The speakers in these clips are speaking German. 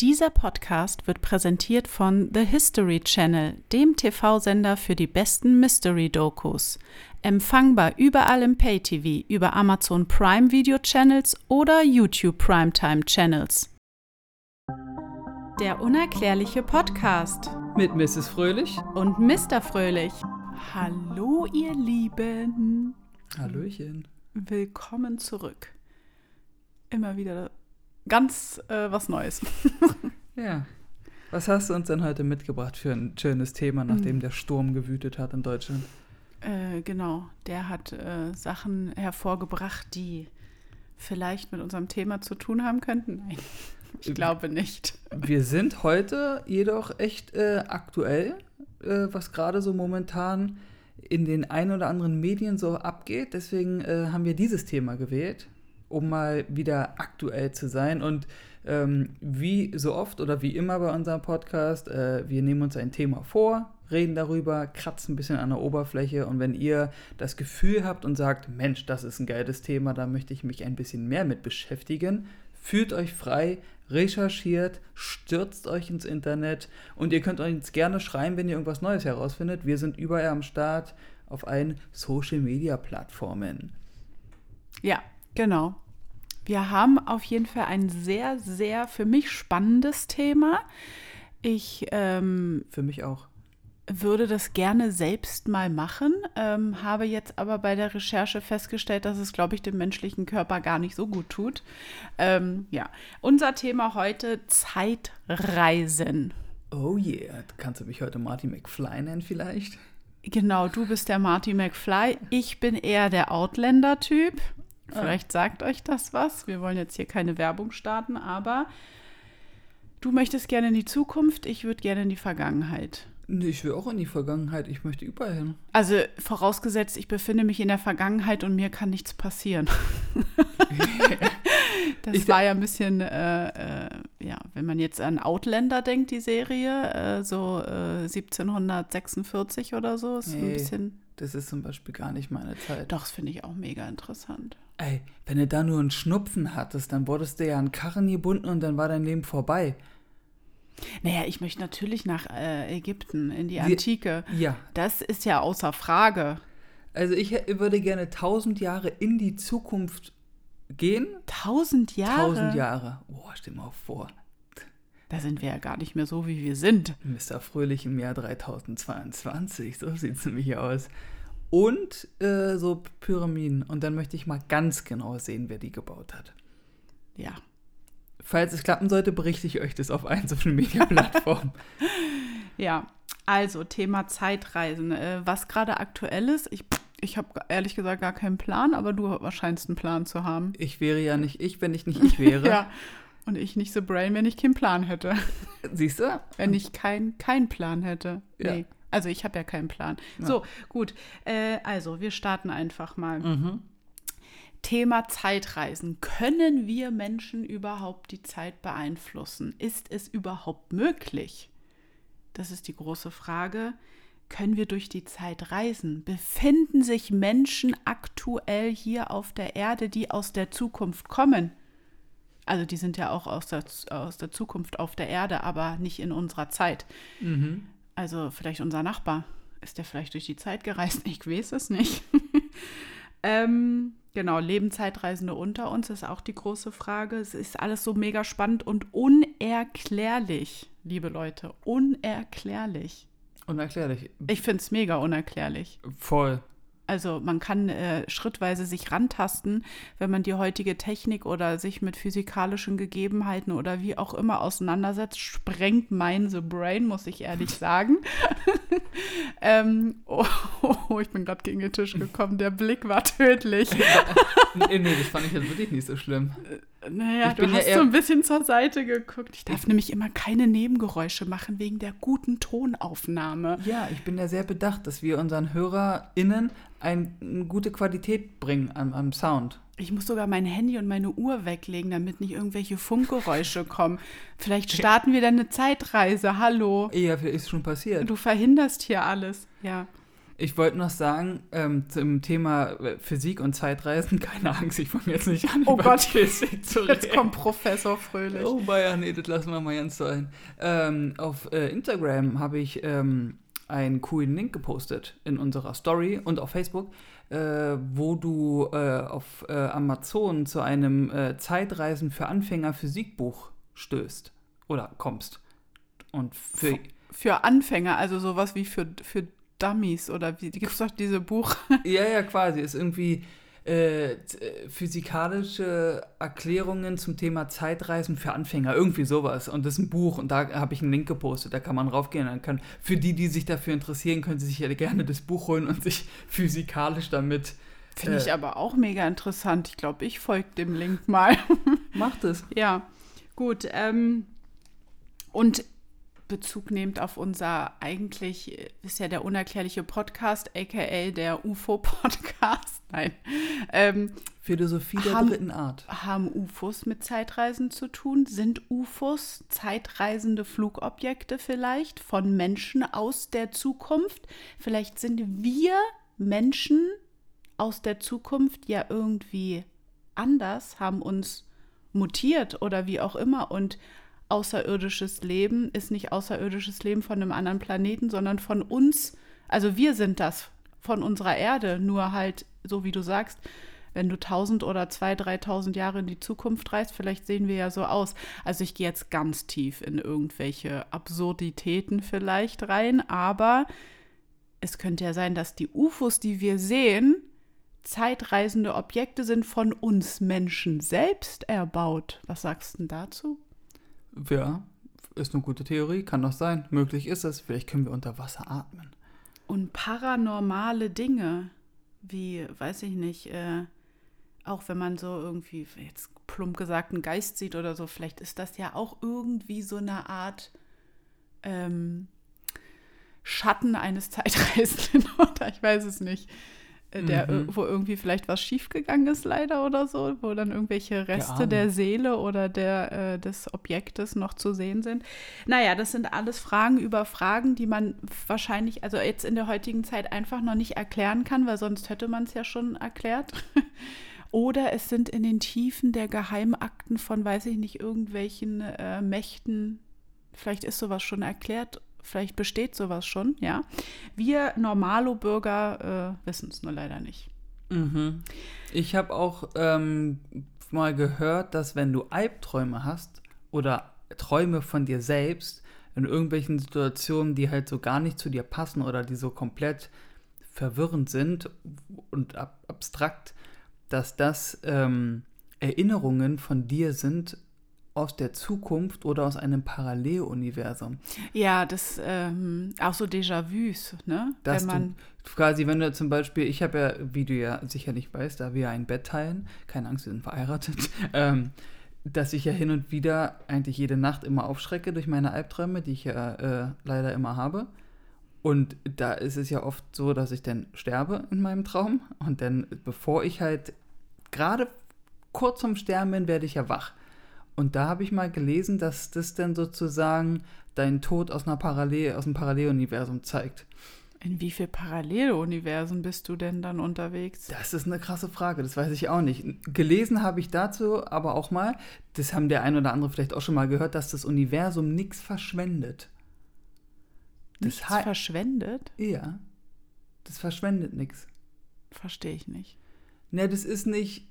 Dieser Podcast wird präsentiert von The History Channel, dem TV-Sender für die besten Mystery-Dokus. Empfangbar überall im Pay-TV, über Amazon Prime Video Channels oder YouTube Primetime Channels. Der unerklärliche Podcast Mit Mrs. Fröhlich. und Mr. Fröhlich. Hallo, ihr Lieben. Hallöchen. Willkommen zurück. Immer wieder ganz äh, was Neues. Ja. Was hast du uns denn heute mitgebracht für ein schönes Thema, nachdem der Sturm gewütet hat in Deutschland? Äh, genau, der hat äh, Sachen hervorgebracht, die vielleicht mit unserem Thema zu tun haben könnten. Nein, ich glaube nicht. Wir sind heute jedoch echt äh, aktuell, äh, was gerade so momentan in den ein oder anderen Medien so abgeht. Deswegen äh, haben wir dieses Thema gewählt, um mal wieder aktuell zu sein. Und ähm, wie so oft oder wie immer bei unserem Podcast, äh, wir nehmen uns ein Thema vor, reden darüber, kratzen ein bisschen an der Oberfläche. Und wenn ihr das Gefühl habt und sagt, Mensch, das ist ein geiles Thema, da möchte ich mich ein bisschen mehr mit beschäftigen, fühlt euch frei, recherchiert, stürzt euch ins Internet und ihr könnt uns gerne schreiben, wenn ihr irgendwas Neues herausfindet. Wir sind überall am Start auf allen Social-Media-Plattformen. Ja, genau. Wir haben auf jeden Fall ein sehr, sehr für mich spannendes Thema. Ich ähm, Für mich auch. würde das gerne selbst mal machen, ähm, habe jetzt aber bei der Recherche festgestellt, dass es, glaube ich, dem menschlichen Körper gar nicht so gut tut. Ähm, ja, unser Thema heute Zeitreisen. Oh yeah, kannst du mich heute Marty McFly nennen vielleicht? Genau, du bist der Marty McFly. Ich bin eher der Outlander-Typ. Vielleicht sagt euch das was. Wir wollen jetzt hier keine Werbung starten, aber du möchtest gerne in die Zukunft, ich würde gerne in die Vergangenheit. Nee, ich will auch in die Vergangenheit, ich möchte überall hin. Also vorausgesetzt, ich befinde mich in der Vergangenheit und mir kann nichts passieren. das Ich- war ja ein bisschen, äh, äh, ja, wenn man jetzt an Outlander denkt, die Serie, äh, so äh, 1746 oder so, ist ein Nee. bisschen, Das ist zum Beispiel gar nicht meine Zeit. doch, das finde ich auch mega interessant. Ey, wenn du da nur einen Schnupfen hattest, dann wurdest du ja an Karren gebunden und dann war dein Leben vorbei. Naja, ich möchte natürlich nach äh, Ägypten, in die Antike. Ja, Das ist ja außer Frage. also ich würde gerne tausend Jahre in die Zukunft gehen. Tausend Jahre? Tausend Jahre. Boah, stell mal vor. Da sind wir ja gar nicht mehr so, wie wir sind. Mr. Fröhlich im Jahr 3022, so sieht es nämlich aus. Und äh, so Pyramiden. Und dann möchte ich mal ganz genau sehen, wer die gebaut hat. Ja. Falls es klappen sollte, berichte ich euch das auf allen Social Media Plattformen. Ja, also Thema Zeitreisen. Äh, was gerade aktuell ist, ich, ich habe ehrlich gesagt gar keinen Plan, aber du scheinst einen Plan zu haben. ich wäre ja nicht ich, wenn ich nicht ich wäre. Ja. Und ich nicht so brain, wenn ich keinen Plan hätte. Siehst du? Wenn ich keinen keinen Plan hätte. Ja. Nee. Also ich habe ja keinen Plan. Ja. So, gut. Äh, also, wir starten einfach mal. Mhm. Thema Zeitreisen. Können wir Menschen überhaupt die Zeit beeinflussen? Ist es überhaupt möglich? Das ist die große Frage. Können wir durch die Zeit reisen? Befinden sich Menschen aktuell hier auf der Erde, die aus der Zukunft kommen? Also die sind ja auch aus der, aus der Zukunft auf der Erde, aber nicht in unserer Zeit. Mhm. Also vielleicht unser Nachbar. Ist der vielleicht durch die Zeit gereist? Ich weiß es nicht. ähm, genau, leben Zeitreisende unter uns, ist auch die große Frage. Es ist alles so mega spannend und unerklärlich, liebe Leute. Unerklärlich. Unerklärlich. Ich finde es mega unerklärlich. Voll. Also man kann äh, schrittweise sich rantasten, wenn man die heutige Technik oder sich mit physikalischen Gegebenheiten oder wie auch immer auseinandersetzt, sprengt mein The Brain, muss ich ehrlich sagen. ähm, oh, oh, ich bin gerade gegen den Tisch gekommen, der Blick war tödlich. nee, nee, das fand ich jetzt wirklich nicht so schlimm. Naja, Ich du ja hast eher- so ein bisschen zur Seite geguckt. Ich darf nämlich immer keine Nebengeräusche machen wegen der guten Tonaufnahme. Ja, ich bin ja sehr bedacht, dass wir unseren HörerInnen ein, eine gute Qualität bringen am, am Sound. Ich muss sogar mein Handy und meine Uhr weglegen, damit nicht irgendwelche Funkgeräusche kommen. Vielleicht starten wir dann eine Zeitreise. Hallo. Ja, ist schon passiert. Du verhinderst hier alles. Ja. Ich wollte noch sagen, ähm, zum Thema äh, Physik und Zeitreisen, keine Angst, ich fange jetzt nicht an, Oh über Gott. Physik zu Jetzt reden. kommt Professor Fröhlich. Oh, Bayern, nee, das lassen wir mal ganz sein. Ähm, auf äh, Instagram habe ich ähm, einen coolen Link gepostet in unserer Story und auf Facebook, äh, wo du äh, auf äh, Amazon zu einem äh, Zeitreisen für Anfänger Physikbuch stößt oder kommst. Und für, Für Anfänger, also sowas wie für, für Dummies oder wie gibt es doch diese Buch. ja, ja, quasi, ist irgendwie äh, äh, physikalische Erklärungen zum Thema Zeitreisen für Anfänger, irgendwie sowas. Und das ist ein Buch und da habe ich einen Link gepostet, da kann man raufgehen. Dann kann, für die, die sich dafür interessieren, können sie sich ja gerne das Buch holen und sich physikalisch damit. Finde ich Äh. aber auch mega interessant. Ich glaube, ich folge dem Link mal. Macht es. ja, gut. Ähm, und Bezug nehmt auf unser eigentlich äh, ist ja der unerklärliche Podcast, aka der UFO-Podcast. Nein. Ähm, Philosophie der Haben- dritten Art. haben UFOs mit Zeitreisen zu tun? Sind UFOs zeitreisende Flugobjekte vielleicht von Menschen aus der Zukunft? Vielleicht sind wir Menschen aus der Zukunft ja irgendwie anders, haben uns mutiert oder wie auch immer und außerirdisches Leben ist nicht außerirdisches Leben von einem anderen Planeten, sondern von uns. Also wir sind das von unserer Erde, nur halt, so wie du sagst, wenn du 1000 oder 2.000, 3.000 Jahre in die Zukunft reist, vielleicht sehen wir ja so aus. Also ich gehe jetzt ganz tief in irgendwelche Absurditäten vielleicht rein, aber es könnte ja sein, dass die UFOs, die wir sehen, zeitreisende Objekte sind von uns Menschen selbst erbaut. Was sagst du dazu? Ja, ist eine gute Theorie, kann doch sein. Möglich ist es. Vielleicht können wir unter Wasser atmen. Und paranormale Dinge, wie, weiß ich nicht, äh, auch wenn man so irgendwie, jetzt plump gesagt, einen Geist sieht oder so, vielleicht ist das ja auch irgendwie so eine Art ähm, Schatten eines Zeitreisenden oder ich weiß es nicht. Äh, Der, Mhm. ir- wo irgendwie vielleicht was schiefgegangen ist, leider oder so, wo dann irgendwelche Reste der, Seele oder der, äh, des Objektes noch zu sehen sind. Naja, das sind alles Fragen über Fragen, die man wahrscheinlich, also jetzt in der heutigen Zeit einfach noch nicht erklären kann, weil sonst hätte man es ja schon erklärt. Oder es sind in den Tiefen der Geheimakten von, weiß ich nicht, irgendwelchen äh, Mächten. Vielleicht ist sowas schon erklärt, vielleicht besteht sowas schon, ja. Wir Normalo-Bürger äh, wissen es nur leider nicht. Mhm. Ich habe auch ähm, mal gehört, dass wenn du Albträume hast oder Träume von dir selbst in irgendwelchen Situationen, die halt so gar nicht zu dir passen oder die so komplett verwirrend sind und ab abstrakt, dass das ähm, Erinnerungen von dir sind aus der Zukunft oder aus einem Paralleluniversum. Ja, das ähm, auch so Déjà-vus, ne? Dass Wenn man du quasi, wenn du zum Beispiel, ich habe ja, wie du ja sicherlich weißt, da wir ja ein Bett teilen, keine Angst, wir sind verheiratet, ähm, dass ich ja hin und wieder eigentlich jede Nacht immer aufschrecke durch meine Albträume, die ich ja äh, leider immer habe. Und da ist es ja oft so, dass ich dann sterbe in meinem Traum und dann, bevor ich halt gerade kurz vorm Sterben bin, werde ich ja wach. Und da habe ich mal gelesen, dass das dann sozusagen deinen Tod aus, einer Parallel, aus einem Paralleluniversum zeigt. in wie viel Paralleluniversen bist du denn dann unterwegs? Das ist eine krasse Frage, das weiß ich auch nicht. Gelesen habe ich dazu aber auch mal, das haben der ein oder andere vielleicht auch schon mal gehört, dass das Universum nichts verschwendet. Das Nichts verschwendet? Ja, das verschwendet nichts. Verstehe ich nicht. Ne, das ist nicht,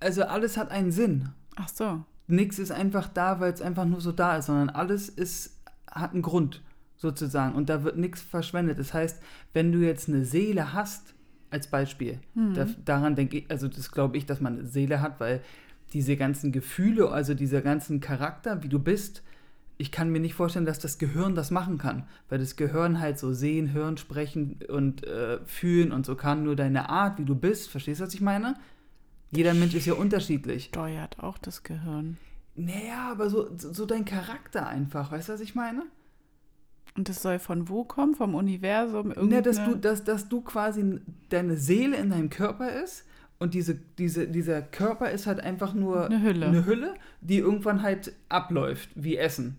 also alles hat einen Sinn. Ach so. Nichts ist einfach da, weil es einfach nur so da ist, sondern alles ist, hat einen Grund sozusagen und da wird nichts verschwendet. Das heißt, wenn du jetzt eine Seele hast, als Beispiel, da, daran denke ich, also das glaube ich, dass man eine Seele hat, weil diese ganzen Gefühle, also dieser ganzen Charakter, wie du bist, ich kann mir nicht vorstellen, dass das Gehirn das machen kann, weil das Gehirn halt so sehen, hören, sprechen und äh, fühlen und so kann. Nur deine Art, wie du bist, verstehst du, was ich meine? Jeder Mensch ist ja unterschiedlich. Steuert auch das Gehirn. Naja, aber so, so dein Charakter einfach, weißt du, was ich meine? Und das soll von wo kommen? Vom Universum? Ne, dass, du, Irgendeine- dass, dass du quasi deine Seele in deinem Körper ist und diese, diese, dieser Körper ist halt einfach nur Eine Hülle. eine Hülle, die irgendwann halt abläuft, wie Essen.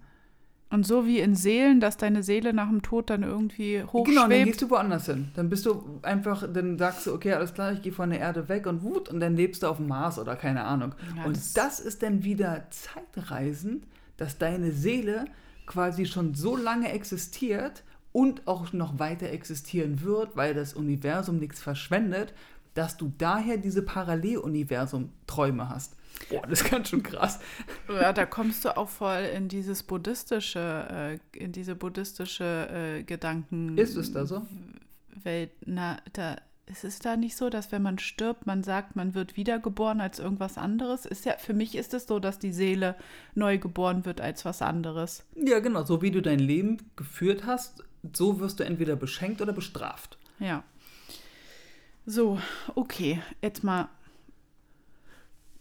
Und so wie in Seelen, dass deine Seele nach dem Tod dann irgendwie hochschwebt. Genau, dann gehst du woanders hin. Dann bist du einfach, dann sagst du, okay, alles klar, ich gehe von der Erde weg und wut, und dann lebst du auf dem Mars oder keine Ahnung. Ja, und das- das, ist dann wieder Zeitreisen, dass deine Seele quasi schon so lange existiert und auch noch weiter existieren wird, weil das Universum nichts verschwendet, dass du daher diese Paralleluniversum-Träume hast. Boah, das ist ganz schön krass. Ja, da kommst du auch voll in dieses buddhistische, äh, in diese buddhistische äh, Gedanken. Ist es da so? Welt. Na, da ist es da nicht so, dass wenn man stirbt, man sagt, man wird wiedergeboren als irgendwas anderes? Ist ja, für mich ist es so, dass die Seele neu geboren wird als was anderes. Ja, genau. So wie du dein Leben geführt hast, so wirst du entweder beschenkt oder bestraft. Ja. So, okay, jetzt mal.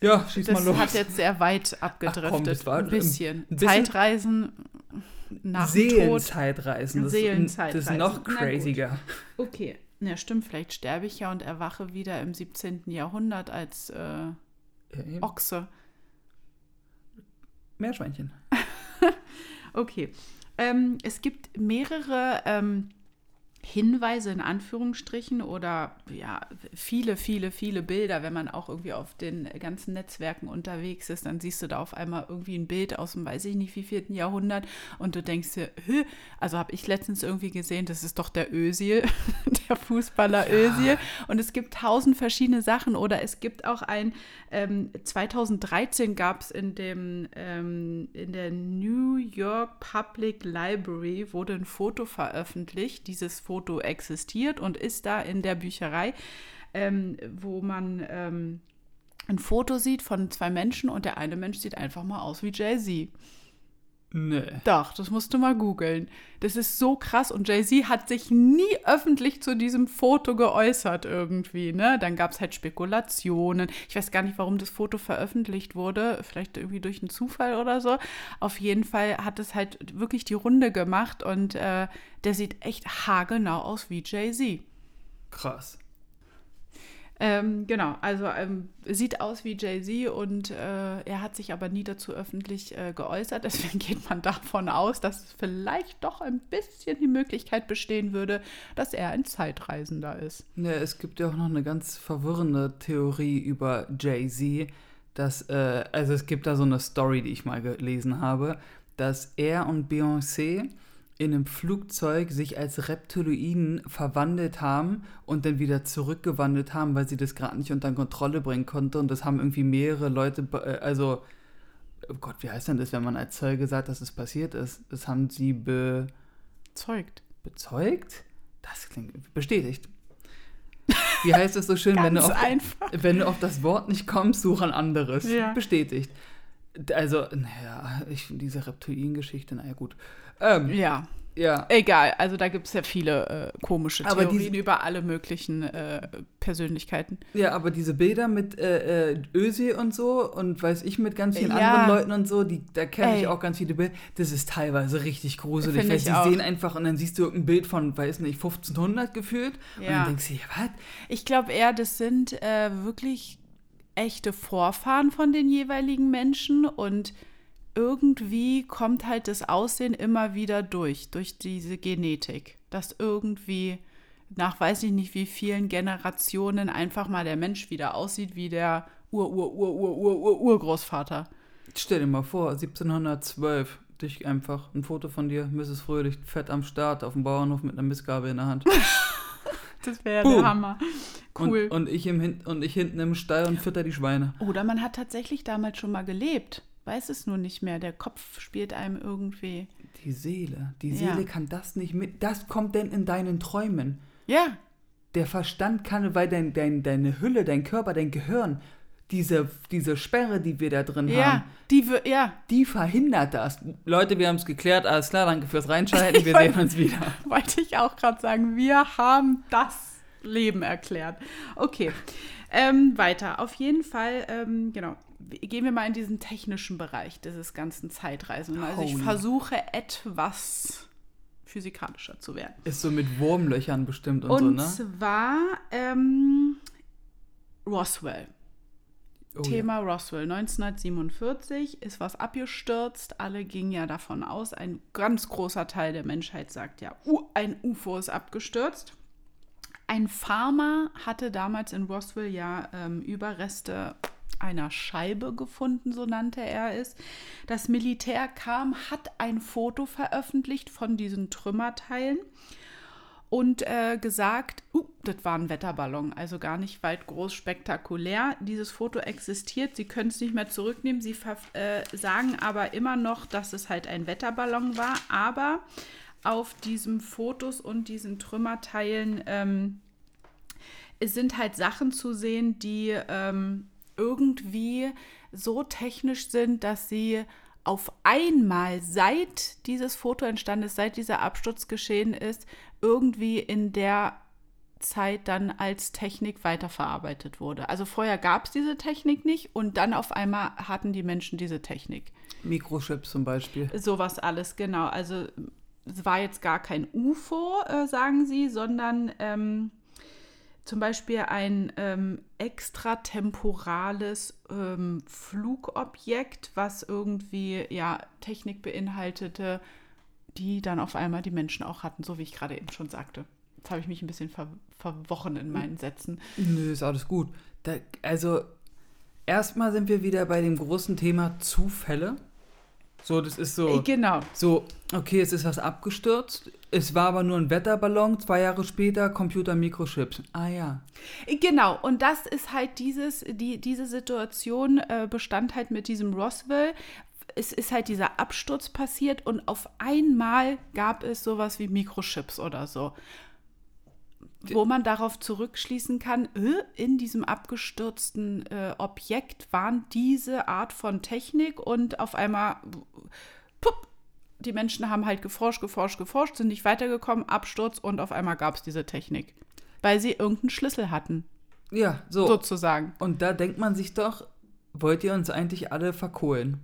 Ja, schieß mal Das los. hat jetzt sehr weit Ach komm, abgedriftet. das war ein bisschen. ein bisschen- Zeitreisen nach dem Tod. Seelenzeitreisen. Das, Seelenzeitreisen. das ist noch craziger. Okay. Ja, stimmt, vielleicht sterbe ich ja und erwache wieder im 17. Jahrhundert als äh, Ja. Ochse. Meerschweinchen. Okay. Ähm, es gibt mehrere ähm, Hinweise in Anführungsstrichen oder ja, viele, viele, viele Bilder. Wenn man auch irgendwie auf den ganzen Netzwerken unterwegs ist, dann siehst du da auf einmal irgendwie ein Bild aus dem, weiß ich nicht, wie vierten Jahrhundert und du denkst dir, Hö? also habe ich letztens irgendwie gesehen, das ist doch der Özil, der Fußballer Özil. Und es gibt tausend verschiedene Sachen oder es gibt auch ein, ähm, 2013 gab es in dem, ähm, in der New York Public Library wurde ein Foto veröffentlicht. Dieses Foto existiert und ist da in der Bücherei, ähm, wo man ähm, ein Foto sieht von zwei Menschen und der eine Mensch sieht einfach mal aus wie Jay-Z. Nee. Doch, das musst du mal googeln. Das ist so krass und Jay-Z hat sich nie öffentlich zu diesem Foto geäußert irgendwie, ne? Dann gab es halt Spekulationen. Ich weiß gar nicht, warum das Foto veröffentlicht wurde. Vielleicht irgendwie durch einen Zufall oder so. Auf jeden Fall hat es halt wirklich die Runde gemacht und äh, der sieht echt haargenau aus wie Jay-Z. Krass. Ähm, genau, also ähm, sieht aus wie Jay-Z und äh, er hat sich aber nie dazu öffentlich äh, geäußert. Deswegen geht man davon aus, dass vielleicht doch ein bisschen die Möglichkeit bestehen würde, dass er ein Zeitreisender ist. Ja, es gibt ja auch noch eine ganz verwirrende Theorie über Jay-Z, dass, äh, also es gibt da so eine Story, die ich mal gelesen habe, dass er und Beyoncé in einem Flugzeug sich als Reptiloiden verwandelt haben und dann wieder zurückgewandelt haben, weil sie das gerade nicht unter Kontrolle bringen konnte. Und das haben irgendwie mehrere Leute, äh, also, oh Gott, wie heißt denn das, wenn man als Zeuge sagt, dass es passiert ist? Das haben sie be Zeugt. bezeugt? Das klingt bestätigt. Wie heißt es so schön, wenn du, auf, wenn du auf das Wort nicht kommst, such ein anderes. Ja. Bestätigt. Also, naja, ich diese Reptilien-Geschichte, naja, gut. Ähm, Ja, ja. egal. Also da gibt es ja viele äh, komische Aber Theorien diese- über alle möglichen äh, Persönlichkeiten. Ja, aber diese Bilder mit äh, äh, Özil und so und weiß ich mit ganz vielen Ja. anderen Leuten und so, die, da kenne ich auch ganz viele Bilder. Das ist teilweise richtig gruselig, Finde weil sie auch. sehen einfach und dann siehst du irgendein Bild von, weiß nicht, 1500 gefühlt und Ja. dann denkst du dir, was? Ich glaube eher, das sind äh, wirklich echte Vorfahren von den jeweiligen Menschen und irgendwie kommt halt das Aussehen immer wieder durch, durch diese Genetik. Dass irgendwie nach weiß ich nicht wie vielen Generationen einfach mal der Mensch wieder aussieht wie der Ur-Ur-Ur-Ur-Ur-Ur-Urgroßvater. Stell dir mal vor, 1712, dich einfach ein Foto von dir, Mrs. Fröhlich, fett am Start auf dem Bauernhof mit einer Mistgabel in der Hand. Das wäre der Hammer. Cool. Und, und, ich im Hin und ich hinten im Stall und fütter die Schweine. Oder man hat tatsächlich damals schon mal gelebt. Weiß es nur nicht mehr. Der Kopf spielt einem irgendwie. Die Seele, die Ja. Seele kann das nicht mit. Das kommt denn in deinen Träumen. Ja, Der Verstand kann, weil dein, dein, deine Hülle, dein Körper, dein Gehirn, diese, diese Sperre, die wir da drin haben, ja, die, wür- ja, die verhindert das. Leute, wir haben es geklärt, alles klar, danke fürs Reinschalten, wir sehen uns wieder. wollte ich auch gerade sagen. Wir haben das Leben erklärt. Okay, ähm, weiter. Auf jeden Fall, ähm, genau. Gehen wir mal in diesen technischen Bereich dieses ganzen Zeitreisen. Also ich versuche etwas physikalischer zu werden. Ist so mit Wurmlöchern bestimmt und, Und so, ne? zwar ähm, Roswell. Oh Thema Roswell. 1947 ist was abgestürzt. Alle gingen ja davon aus, ein ganz großer Teil der Menschheit sagt ja, uh, ein UFO ist abgestürzt. Ein Farmer hatte damals in Roswell ja ähm, Überreste einer Scheibe gefunden, so nannte er es. Das Militär kam, hat ein Foto veröffentlicht von diesen Trümmerteilen und äh, gesagt, uh, das war ein Wetterballon, also gar nicht weit groß spektakulär. Dieses Foto existiert, Sie können es nicht mehr zurücknehmen. Sie äh, sagen aber immer noch, dass es halt ein Wetterballon war, aber auf diesen Fotos und diesen Trümmerteilen ähm, es sind halt Sachen zu sehen, die ähm, irgendwie so technisch sind, dass sie auf einmal, seit dieses Foto entstanden ist, seit dieser Absturz geschehen ist, irgendwie in der Zeit dann als Technik weiterverarbeitet wurde. Also vorher gab es diese Technik nicht und dann auf einmal hatten die Menschen diese Technik. Mikrochips zum Beispiel. Sowas alles, genau. Also es war jetzt gar kein UFO, äh, sagen sie, sondern ähm, zum Beispiel ein ähm, extratemporales ähm, Flugobjekt, was irgendwie ja Technik beinhaltete, die dann auf einmal die Menschen auch hatten, so wie ich gerade eben schon sagte. Jetzt habe ich mich ein bisschen ver verwochen in meinen Sätzen. Nö, ist alles gut. Da, also erstmal sind wir wieder bei dem großen Thema Zufälle. So, das ist so. Äh, Genau. So, okay, es ist was abgestürzt. Es war aber nur ein Wetterballon. Zwei Jahre später Computer Mikrochips. Ah ja. Genau, und das ist halt dieses, die, diese Situation äh, bestand halt mit diesem Roswell. Es ist halt dieser Absturz passiert und auf einmal gab es sowas wie Mikrochips oder so. Wo man darauf zurückschließen kann, äh, in diesem abgestürzten äh, Objekt waren diese Art von Technik und auf einmal, pupp, die Menschen haben halt geforscht, geforscht, geforscht, sind nicht weitergekommen, Absturz und auf einmal gab es diese Technik. Weil sie irgendeinen Schlüssel hatten, Ja, so. sozusagen. Und da denkt man sich doch, wollt ihr uns eigentlich alle verkohlen?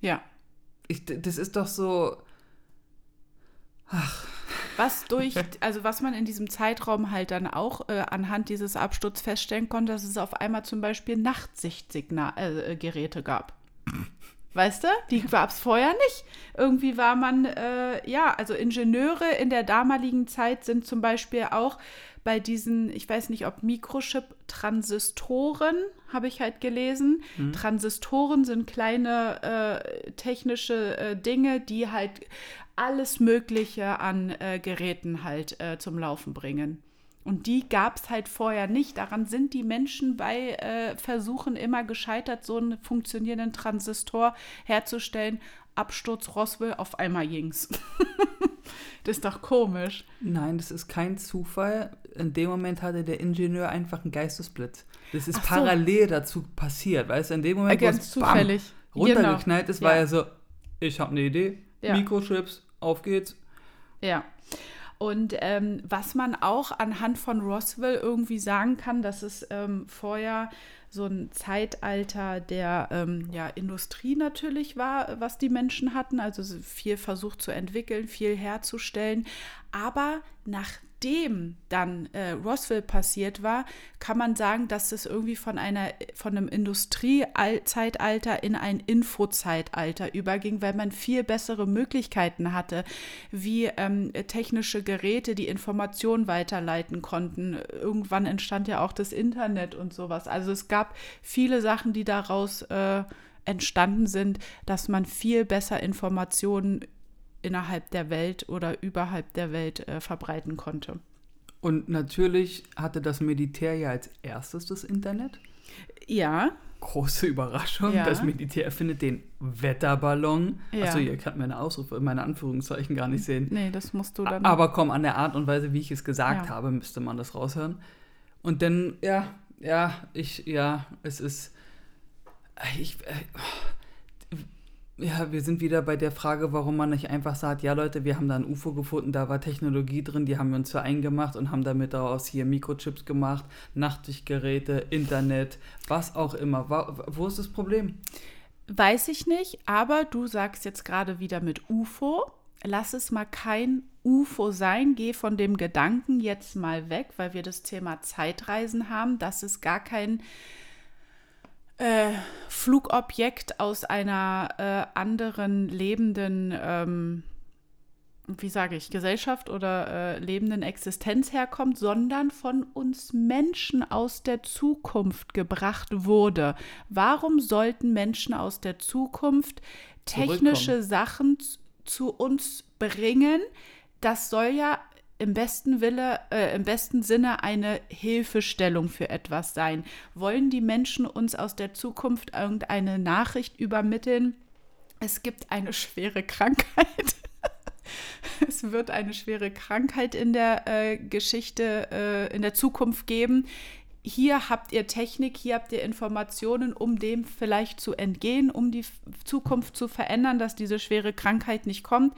Ja. Ich, das ist doch so. Was durch, also was man in diesem Zeitraum halt dann auch äh, anhand dieses Absturz feststellen konnte, dass es auf einmal zum Beispiel Nachtsichtgeräte äh, Geräte gab. Weißt du, die gab es vorher nicht. Irgendwie war man, äh, ja, also Ingenieure in der damaligen Zeit sind zum Beispiel auch bei diesen, ich weiß nicht, ob Mikrochip-Transistoren, habe ich halt gelesen. Transistoren sind kleine äh, technische äh, Dinge, die halt alles Mögliche an äh, Geräten halt äh, zum Laufen bringen. Und die gab es halt vorher nicht. Daran sind die Menschen bei äh, Versuchen immer gescheitert, so einen funktionierenden Transistor herzustellen. Absturz Roswell, auf einmal ging's. das ist doch komisch. Nein, das ist kein Zufall. In dem Moment hatte der Ingenieur einfach einen Geistesblitz. Das ist so. parallel dazu passiert, weißt du? In dem Moment, wo Ganz es zufällig. bam, runtergeknallt ist, war Ja. er so, ich habe eine Idee, Ja. Mikrochips, auf geht's. Ja. Und ähm, was man auch anhand von Roswell irgendwie sagen kann, dass es ähm, vorher so ein Zeitalter der ähm, ja, Industrie natürlich war, was die Menschen hatten. Also so viel versucht zu entwickeln, viel herzustellen. Aber nachdem dann äh, Roswell passiert war, kann man sagen, dass es irgendwie von einer von einem Industriezeitalter in ein Infozeitalter überging, weil man viel bessere Möglichkeiten hatte, wie ähm, technische Geräte die Informationen weiterleiten konnten. Irgendwann entstand ja auch das Internet und sowas. Also es gab viele Sachen, die daraus äh, entstanden sind, dass man viel besser Informationen innerhalb der Welt oder überhalb der Welt äh, verbreiten konnte. Und natürlich hatte das Militär ja als erstes das Internet. Ja, Große Überraschung, Ja. das Militär findet den Wetterballon. Ja. Achso, ihr könnt meine Ausrufe, meine Anführungszeichen gar nicht sehen. nee, das musst du dann. Aber komm, an der Art und Weise, wie ich es gesagt Ja. habe, müsste man das raushören. Und dann, ja, ja, ich, ja, es ist. Ich, äh, ja, wir sind wieder bei der Frage, warum man nicht einfach sagt, ja Leute, wir haben da ein UFO gefunden, da war Technologie drin, die haben wir uns für eingemacht und haben damit daraus hier Mikrochips gemacht, Nachtsichtgeräte, Internet, was auch immer. Wo ist das Problem? Weiß ich nicht, aber du sagst jetzt gerade wieder mit UFO. Lass es mal kein UFO sein. Geh von dem Gedanken jetzt mal weg, weil wir das Thema Zeitreisen haben. Das ist gar kein äh, Flugobjekt aus einer äh, anderen lebenden, ähm, wie sage ich, Gesellschaft oder äh, lebenden Existenz herkommt, sondern von uns Menschen aus der Zukunft gebracht wurde. Warum sollten Menschen aus der Zukunft technische Sachen zu uns bringen? Das soll ja im besten Wille, äh, im besten Sinne eine Hilfestellung für etwas sein. Wollen die Menschen uns aus der Zukunft irgendeine Nachricht übermitteln? Es gibt eine schwere Krankheit. es wird eine schwere Krankheit in der äh, Geschichte, äh, in der Zukunft geben. Hier habt ihr Technik, hier habt ihr Informationen, um dem vielleicht zu entgehen, um die Zukunft zu verändern, dass diese schwere Krankheit nicht kommt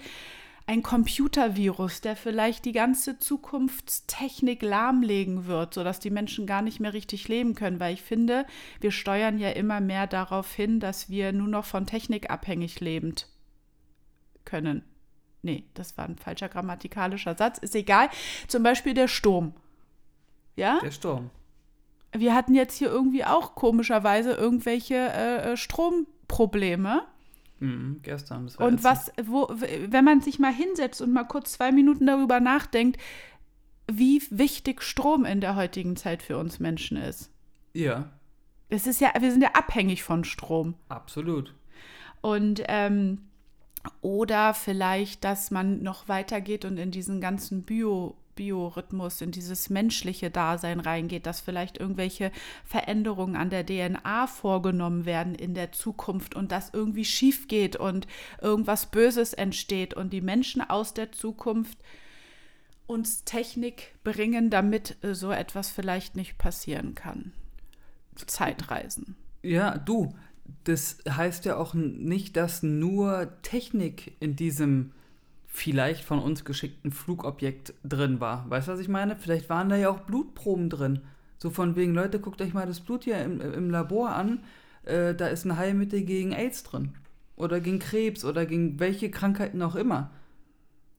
ein Computervirus, der vielleicht die ganze Zukunftstechnik lahmlegen wird, sodass die Menschen gar nicht mehr richtig leben können. Weil ich finde, wir steuern ja immer mehr darauf hin, dass wir nur noch von Technik abhängig lebend können. Nee, das war ein falscher grammatikalischer Satz. Ist egal. Zum Beispiel der Sturm. Ja? Der Sturm. Wir hatten jetzt hier irgendwie auch komischerweise irgendwelche äh, äh Stromprobleme. Mhm, gestern. und was, wo, wenn man sich mal hinsetzt und mal kurz zwei Minuten darüber nachdenkt, wie wichtig Strom in der heutigen Zeit für uns Menschen ist. Ja. Es ist ja, wir sind ja abhängig von Strom. Absolut. Und ähm, oder vielleicht, dass man noch weitergeht und in diesen ganzen Bio, Biorhythmus, in dieses menschliche Dasein reingeht, dass vielleicht irgendwelche Veränderungen an der DNA vorgenommen werden in der Zukunft und das irgendwie schief geht und irgendwas Böses entsteht und die Menschen aus der Zukunft uns Technik bringen, damit äh, so etwas vielleicht nicht passieren kann. Zeitreisen. Ja, du, das heißt ja auch nicht, dass nur Technik in diesem vielleicht von uns geschickten Flugobjekt drin war. Weißt du, was ich meine? Vielleicht waren da ja auch Blutproben drin. So von wegen, Leute, guckt euch mal das Blut hier im, im Labor an. Äh, da ist ein Heilmittel gegen AIDS drin. Oder gegen Krebs oder gegen welche Krankheiten auch immer.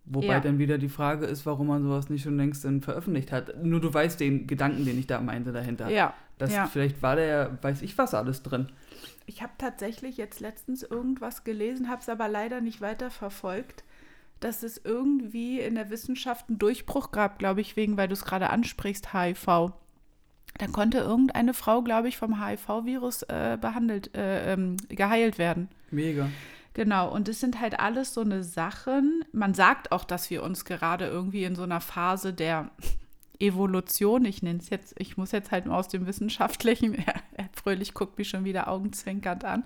Wobei ja. dann wieder die Frage ist, warum man sowas nicht schon längst veröffentlicht hat. Nur du weißt den Gedanken, den ich da meinte dahinter. Ja. Das, ja. Vielleicht war der, weiß ich was, alles drin. Ich habe tatsächlich jetzt letztens irgendwas gelesen, habe es aber leider nicht weiter verfolgt dass es irgendwie in der Wissenschaft einen Durchbruch gab, glaube ich, wegen, weil du es gerade ansprichst, HIV. Da konnte irgendeine Frau, glaube ich, vom HIV-Virus äh, behandelt, äh, ähm, geheilt werden. Mega. Genau, und es sind halt alles so eine Sachen. Man sagt auch, dass wir uns gerade irgendwie in so einer Phase der Evolution, ich nenne es jetzt, ich muss jetzt halt nur aus dem Wissenschaftlichen, er, er fröhlich guckt mich schon wieder augenzwinkernd an.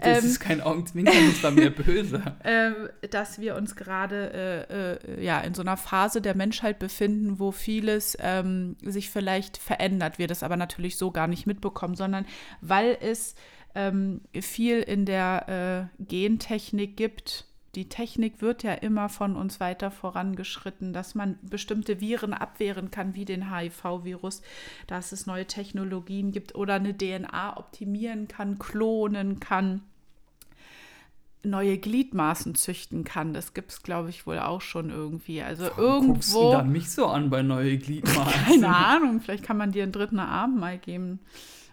Das ähm, ist kein Augenzwinkern, das war mir böse. Ähm, dass wir uns gerade äh, äh, ja, in so einer Phase der Menschheit befinden, wo vieles ähm, sich vielleicht verändert, wir das aber natürlich so gar nicht mitbekommen, sondern weil es ähm, viel in der äh, Gentechnik gibt, die Technik wird ja immer von uns weiter vorangeschritten, dass man bestimmte Viren abwehren kann, wie den HIV-Virus, dass es neue Technologien gibt oder eine DNA optimieren kann, klonen kann, neue Gliedmaßen züchten kann. Das gibt es, glaube ich, wohl auch schon irgendwie. Also Warum irgendwo. Guckst du da mich so an bei neue Gliedmaßen? Keine Ahnung, vielleicht kann man dir einen dritten Arm mal geben.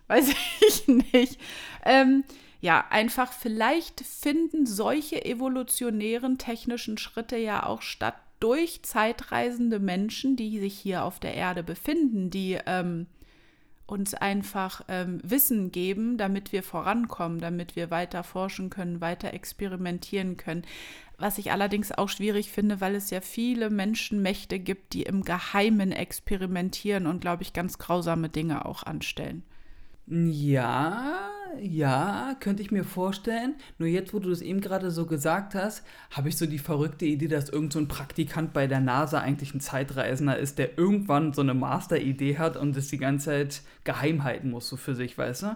Weiß ich nicht. Ähm, ja, einfach vielleicht finden solche evolutionären technischen Schritte ja auch statt durch zeitreisende Menschen, die sich hier auf der Erde befinden, die ähm, uns einfach ähm, Wissen geben, damit wir vorankommen, damit wir weiter forschen können, weiter experimentieren können. Was ich allerdings auch schwierig finde, weil es ja viele Menschenmächte gibt, die im Geheimen experimentieren und, glaube ich, ganz grausame Dinge auch anstellen. Ja, ja, könnte ich mir vorstellen. Nur jetzt, wo du das eben gerade so gesagt hast, habe ich so die verrückte Idee, dass irgend so ein Praktikant bei der NASA eigentlich ein Zeitreisender ist, der irgendwann so eine Master-Idee hat und es die ganze Zeit geheim halten muss, so für sich, weißt du?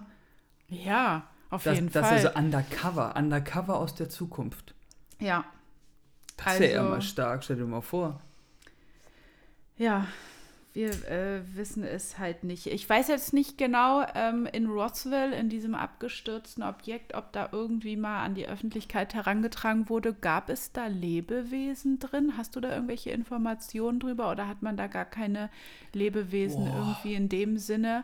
Ja, auf das, jeden das Fall. Das ist so undercover, undercover aus der Zukunft. Ja. Das also, ist ja immer stark, stell dir mal vor. Ja, wir äh, wissen es halt nicht. Ich weiß jetzt nicht genau ähm, in Roswell, in diesem abgestürzten Objekt, ob da irgendwie mal an die Öffentlichkeit herangetragen wurde. Gab es da Lebewesen drin? Hast du da irgendwelche Informationen drüber oder hat man da gar keine Lebewesen Boah. irgendwie in dem Sinne?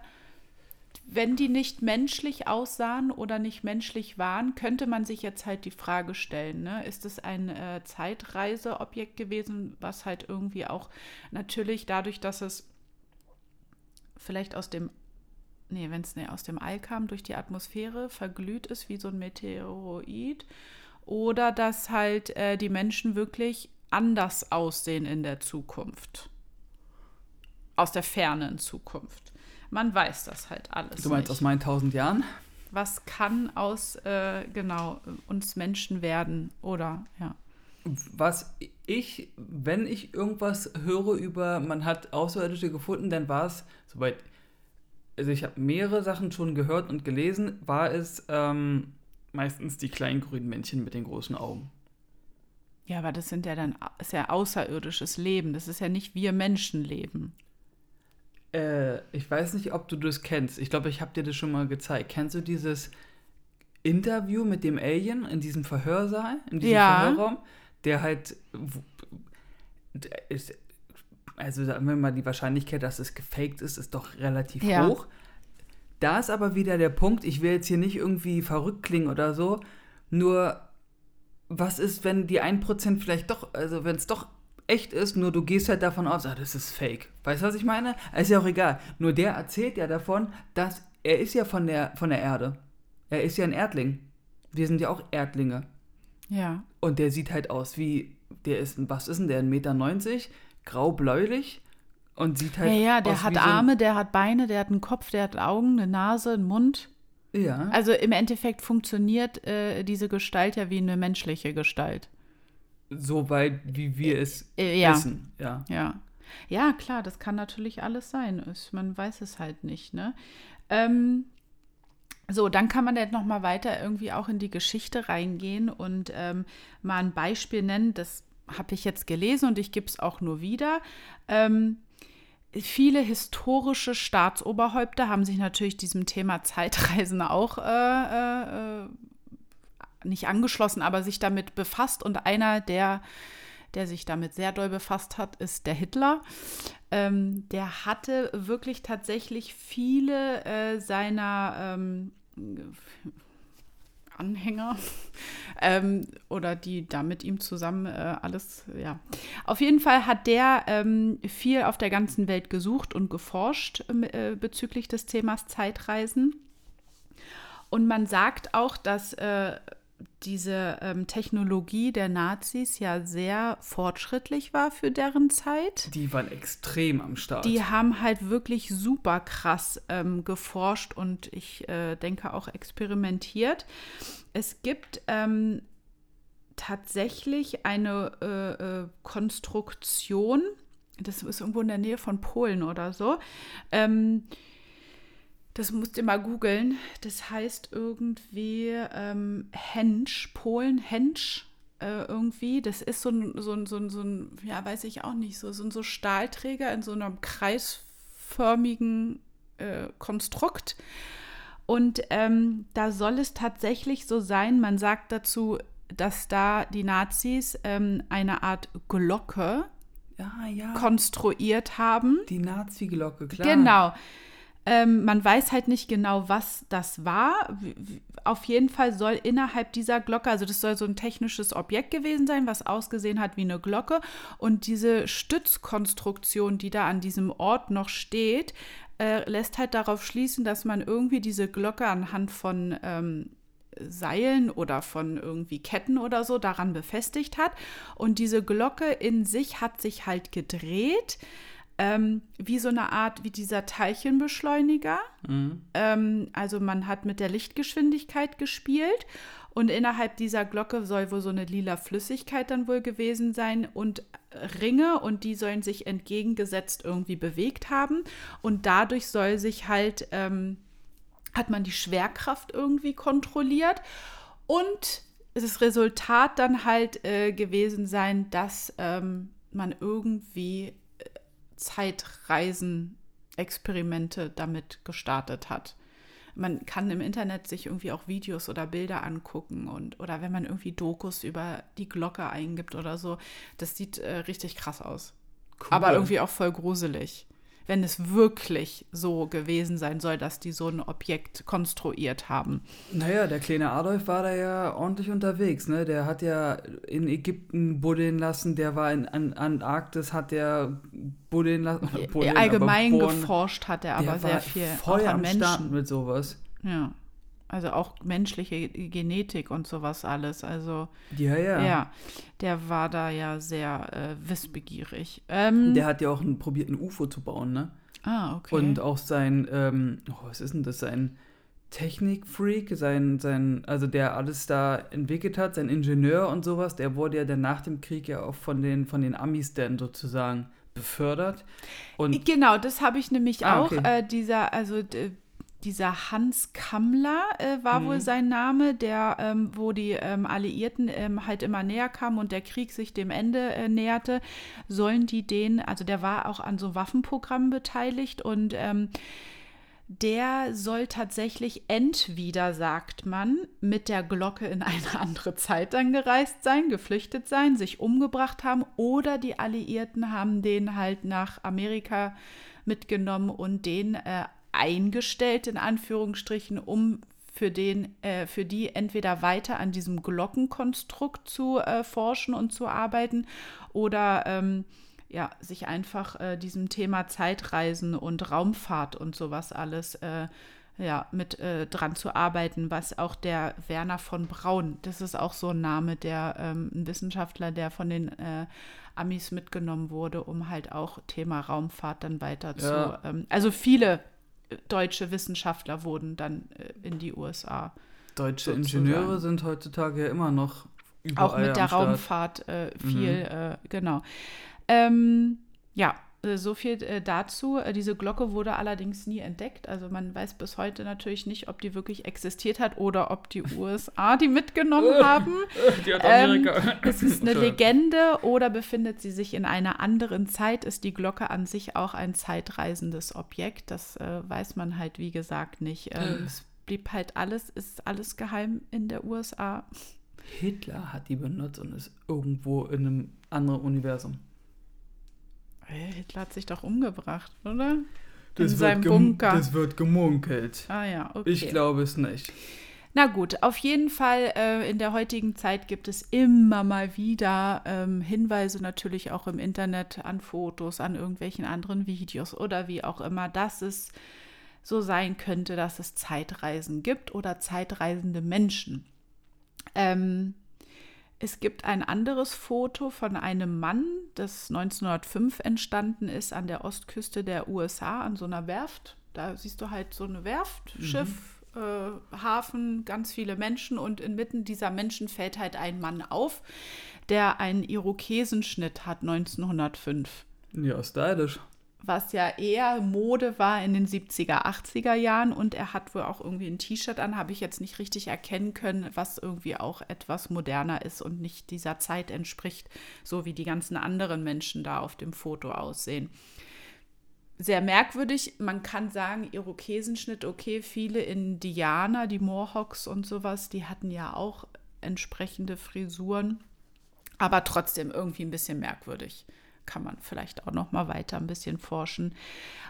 Wenn die nicht menschlich aussahen oder nicht menschlich waren, könnte man sich jetzt halt die Frage stellen, ne? ist es ein äh, Zeitreiseobjekt gewesen, was halt irgendwie auch natürlich dadurch, dass es vielleicht aus dem, nee, wenn es nee, aus dem All kam, durch die Atmosphäre verglüht ist wie so ein Meteoroid oder dass halt äh, die Menschen wirklich anders aussehen in der Zukunft. Aus der fernen Zukunft. Man weiß das halt alles. Du meinst nicht. aus meinen tausend Jahren? Was kann aus, äh, genau, uns Menschen werden oder, ja. Was ich, wenn ich irgendwas höre über, man hat Außerirdische gefunden, dann war es, soweit, also ich habe mehrere Sachen schon gehört und gelesen, war es ähm, meistens die kleinen grünen Männchen mit den großen Augen. Ja, aber das sind ja dann, ist ja außerirdisches Leben. Das ist ja nicht wir Menschen leben. Äh, ich weiß nicht, ob du das kennst. Ich glaube, ich habe dir das schon mal gezeigt. Kennst du dieses Interview mit dem Alien in diesem Verhörsaal, in diesem Ja. Verhörraum, der halt der ist, also sagen wir mal, die Wahrscheinlichkeit, dass es gefaked ist, ist doch relativ Ja. hoch. Da ist aber wieder der Punkt, ich will jetzt hier nicht irgendwie verrückt klingen oder so, nur was ist, wenn die 1% vielleicht doch, also wenn es doch echt ist, nur du gehst halt davon aus, ah, das ist fake. Weißt du, was ich meine? Ist ja auch egal. Nur der erzählt ja davon, dass er ist ja von der, von der Erde. Er ist ja ein Erdling. Wir sind ja auch Erdlinge. Ja. Und der sieht halt aus wie, der ist, was ist denn der, 1,90 Meter, grau-bläulich und sieht halt Ja, ja, der aus hat wie so Arme, der hat Beine, der hat einen Kopf, der hat Augen, eine Nase, einen Mund. Ja, Also im Endeffekt funktioniert äh, diese Gestalt ja wie eine menschliche Gestalt. So weit, wie wir es Äh, ja. wissen. Ja. Ja. Ja, klar, das kann natürlich alles sein. Man weiß es halt nicht, ne? Ähm, so, dann kann man jetzt noch mal weiter irgendwie auch in die Geschichte reingehen und ähm, mal ein Beispiel nennen. Das habe ich jetzt gelesen und ich gebe es auch nur wieder. Ähm, viele historische Staatsoberhäupter haben sich natürlich diesem Thema Zeitreisen auch äh, äh, nicht angeschlossen, aber sich damit befasst. Und einer, der, der sich damit sehr doll befasst hat, ist der Hitler. Ähm, der hatte wirklich tatsächlich viele äh, seiner ähm, Anhänger ähm, oder die da mit ihm zusammen äh, alles, ja. Auf jeden Fall hat der ähm, viel auf der ganzen Welt gesucht und geforscht äh, bezüglich des Themas Zeitreisen. Und man sagt auch, dass äh, diese ähm, Technologie der Nazis ja sehr fortschrittlich war für deren Zeit. Die waren extrem am Start. Die haben halt wirklich super krass ähm, geforscht und ich äh, denke auch experimentiert. Es gibt ähm, tatsächlich eine äh, äh, Konstruktion, das ist irgendwo in der Nähe von Polen oder so. Ähm, das musst ihr mal googeln. Das heißt irgendwie ähm, Hensch, Polen, Hensch äh, irgendwie. Das ist so ein, so ein, so ein, so ein, ja, weiß ich auch nicht, so, so ein so Stahlträger in so einem kreisförmigen äh, Konstrukt. Und ähm, da soll es tatsächlich so sein, man sagt dazu, dass da die Nazis ähm, eine Art Glocke ja, ja. konstruiert haben. Die Nazi-Glocke, klar. Genau. Ähm, man weiß halt nicht genau, was das war. Auf jeden Fall soll innerhalb dieser Glocke, also das soll so ein technisches Objekt gewesen sein, was ausgesehen hat wie eine Glocke. Und diese Stützkonstruktion, die da an diesem Ort noch steht, äh, lässt halt darauf schließen, dass man irgendwie diese Glocke anhand von ähm, Seilen oder von irgendwie Ketten oder so daran befestigt hat. Und diese Glocke in sich hat sich halt gedreht, ähm, wie so eine Art, wie dieser Teilchenbeschleuniger. Mhm. Ähm, also man hat mit der Lichtgeschwindigkeit gespielt und innerhalb dieser Glocke soll wohl so eine lila Flüssigkeit dann wohl gewesen sein und Ringe und die sollen sich entgegengesetzt irgendwie bewegt haben und dadurch soll sich halt, ähm, hat man die Schwerkraft irgendwie kontrolliert und das Resultat dann halt äh, gewesen sein, dass ähm, man irgendwie Zeitreisen-Experimente damit gestartet hat. Man kann im Internet sich irgendwie auch Videos oder Bilder angucken und oder wenn man irgendwie Dokus über die Glocke eingibt oder so, das sieht äh, richtig krass aus. Cool. Aber irgendwie auch voll gruselig. Wenn es wirklich so gewesen sein soll, dass die so ein Objekt konstruiert haben. Naja, der kleine Adolf war da ja ordentlich unterwegs. Ne? Der hat ja in Ägypten buddeln lassen, der war in an Antarktis, hat der buddeln lassen. Buddeln, Allgemein geforscht hat er aber sehr viel. Voll auch an Menschen. mit sowas. Ja. Also auch menschliche Genetik und sowas alles. Also ja, ja. Ja, der war da ja sehr äh, wissbegierig. Ähm, der hat ja auch ein, probiert, ein UFO zu bauen, ne? Ah, okay. Und auch sein, ähm, oh, was ist denn das, sein Technikfreak, sein, sein, also der alles da entwickelt hat, sein Ingenieur und sowas, der wurde ja dann nach dem Krieg ja auch von den, von den Amis dann sozusagen befördert. Und genau, das habe ich nämlich ah, auch. Okay. Äh, dieser, also dieser Hans Kammler äh, war mhm. wohl sein Name, der, ähm, wo die ähm, Alliierten ähm, halt immer näher kamen und der Krieg sich dem Ende äh, näherte, sollen die den, also der war auch an so Waffenprogrammen beteiligt und ähm, der soll tatsächlich entweder, sagt man, mit der Glocke in eine andere Zeit dann gereist sein, geflüchtet sein, sich umgebracht haben oder die Alliierten haben den halt nach Amerika mitgenommen und den äh, eingestellt, in Anführungsstrichen, um für, den, äh, für die entweder weiter an diesem Glockenkonstrukt zu äh, forschen und zu arbeiten oder ähm, ja, sich einfach äh, diesem Thema Zeitreisen und Raumfahrt und sowas alles äh, ja, mit äh, dran zu arbeiten, was auch der Werner von Braun, das ist auch so ein Name, der ähm, ein Wissenschaftler, der von den äh, Amis mitgenommen wurde, um halt auch Thema Raumfahrt dann weiter ja. zu. Ähm, also viele deutsche Wissenschaftler wurden dann äh, in die USA. Deutsche sozusagen. Ingenieure sind heutzutage ja immer noch überall Auch mit der Raumfahrt äh, viel, mhm. äh, genau. Ähm, ja, so viel äh, dazu. Äh, diese Glocke wurde allerdings nie entdeckt. Also man weiß bis heute natürlich nicht, ob die wirklich existiert hat oder ob die USA die mitgenommen haben. Die hat Amerika. Ähm, ist es eine Legende oder befindet sie sich in einer anderen Zeit? Ist die Glocke an sich auch ein zeitreisendes Objekt? Das äh, weiß man halt, wie gesagt, nicht. Ähm, es blieb halt alles, ist alles geheim in der USA. Hitler hat die benutzt und ist irgendwo in einem anderen Universum. Hitler hat sich doch umgebracht, oder? Das In seinem Bunker. Das wird gemunkelt. Ah ja, okay. Ich glaube es nicht. Na gut, auf jeden Fall äh, in der heutigen Zeit gibt es immer mal wieder ähm, Hinweise natürlich auch im Internet an Fotos, an irgendwelchen anderen Videos oder wie auch immer, dass es so sein könnte, dass es Zeitreisen gibt oder zeitreisende Menschen. Ähm, es gibt ein anderes Foto von einem Mann, das 1905 entstanden ist an der Ostküste der USA, an so einer Werft. Da siehst du halt so eine Werft, mhm. Schiff, äh, Hafen, ganz viele Menschen und inmitten dieser Menschen fällt halt ein Mann auf, der einen Irokesenschnitt hat 1905. Ja, stylisch was ja eher Mode war in den 70er, 80er Jahren. Und er hat wohl auch irgendwie ein T-Shirt an, habe ich jetzt nicht richtig erkennen können, was irgendwie auch etwas moderner ist und nicht dieser Zeit entspricht, so wie die ganzen anderen Menschen da auf dem Foto aussehen. Sehr merkwürdig. Man kann sagen, Irokesenschnitt, okay, viele Indianer, die Mohawks und sowas, die hatten ja auch entsprechende Frisuren, aber trotzdem irgendwie ein bisschen merkwürdig kann man vielleicht auch noch mal weiter ein bisschen forschen.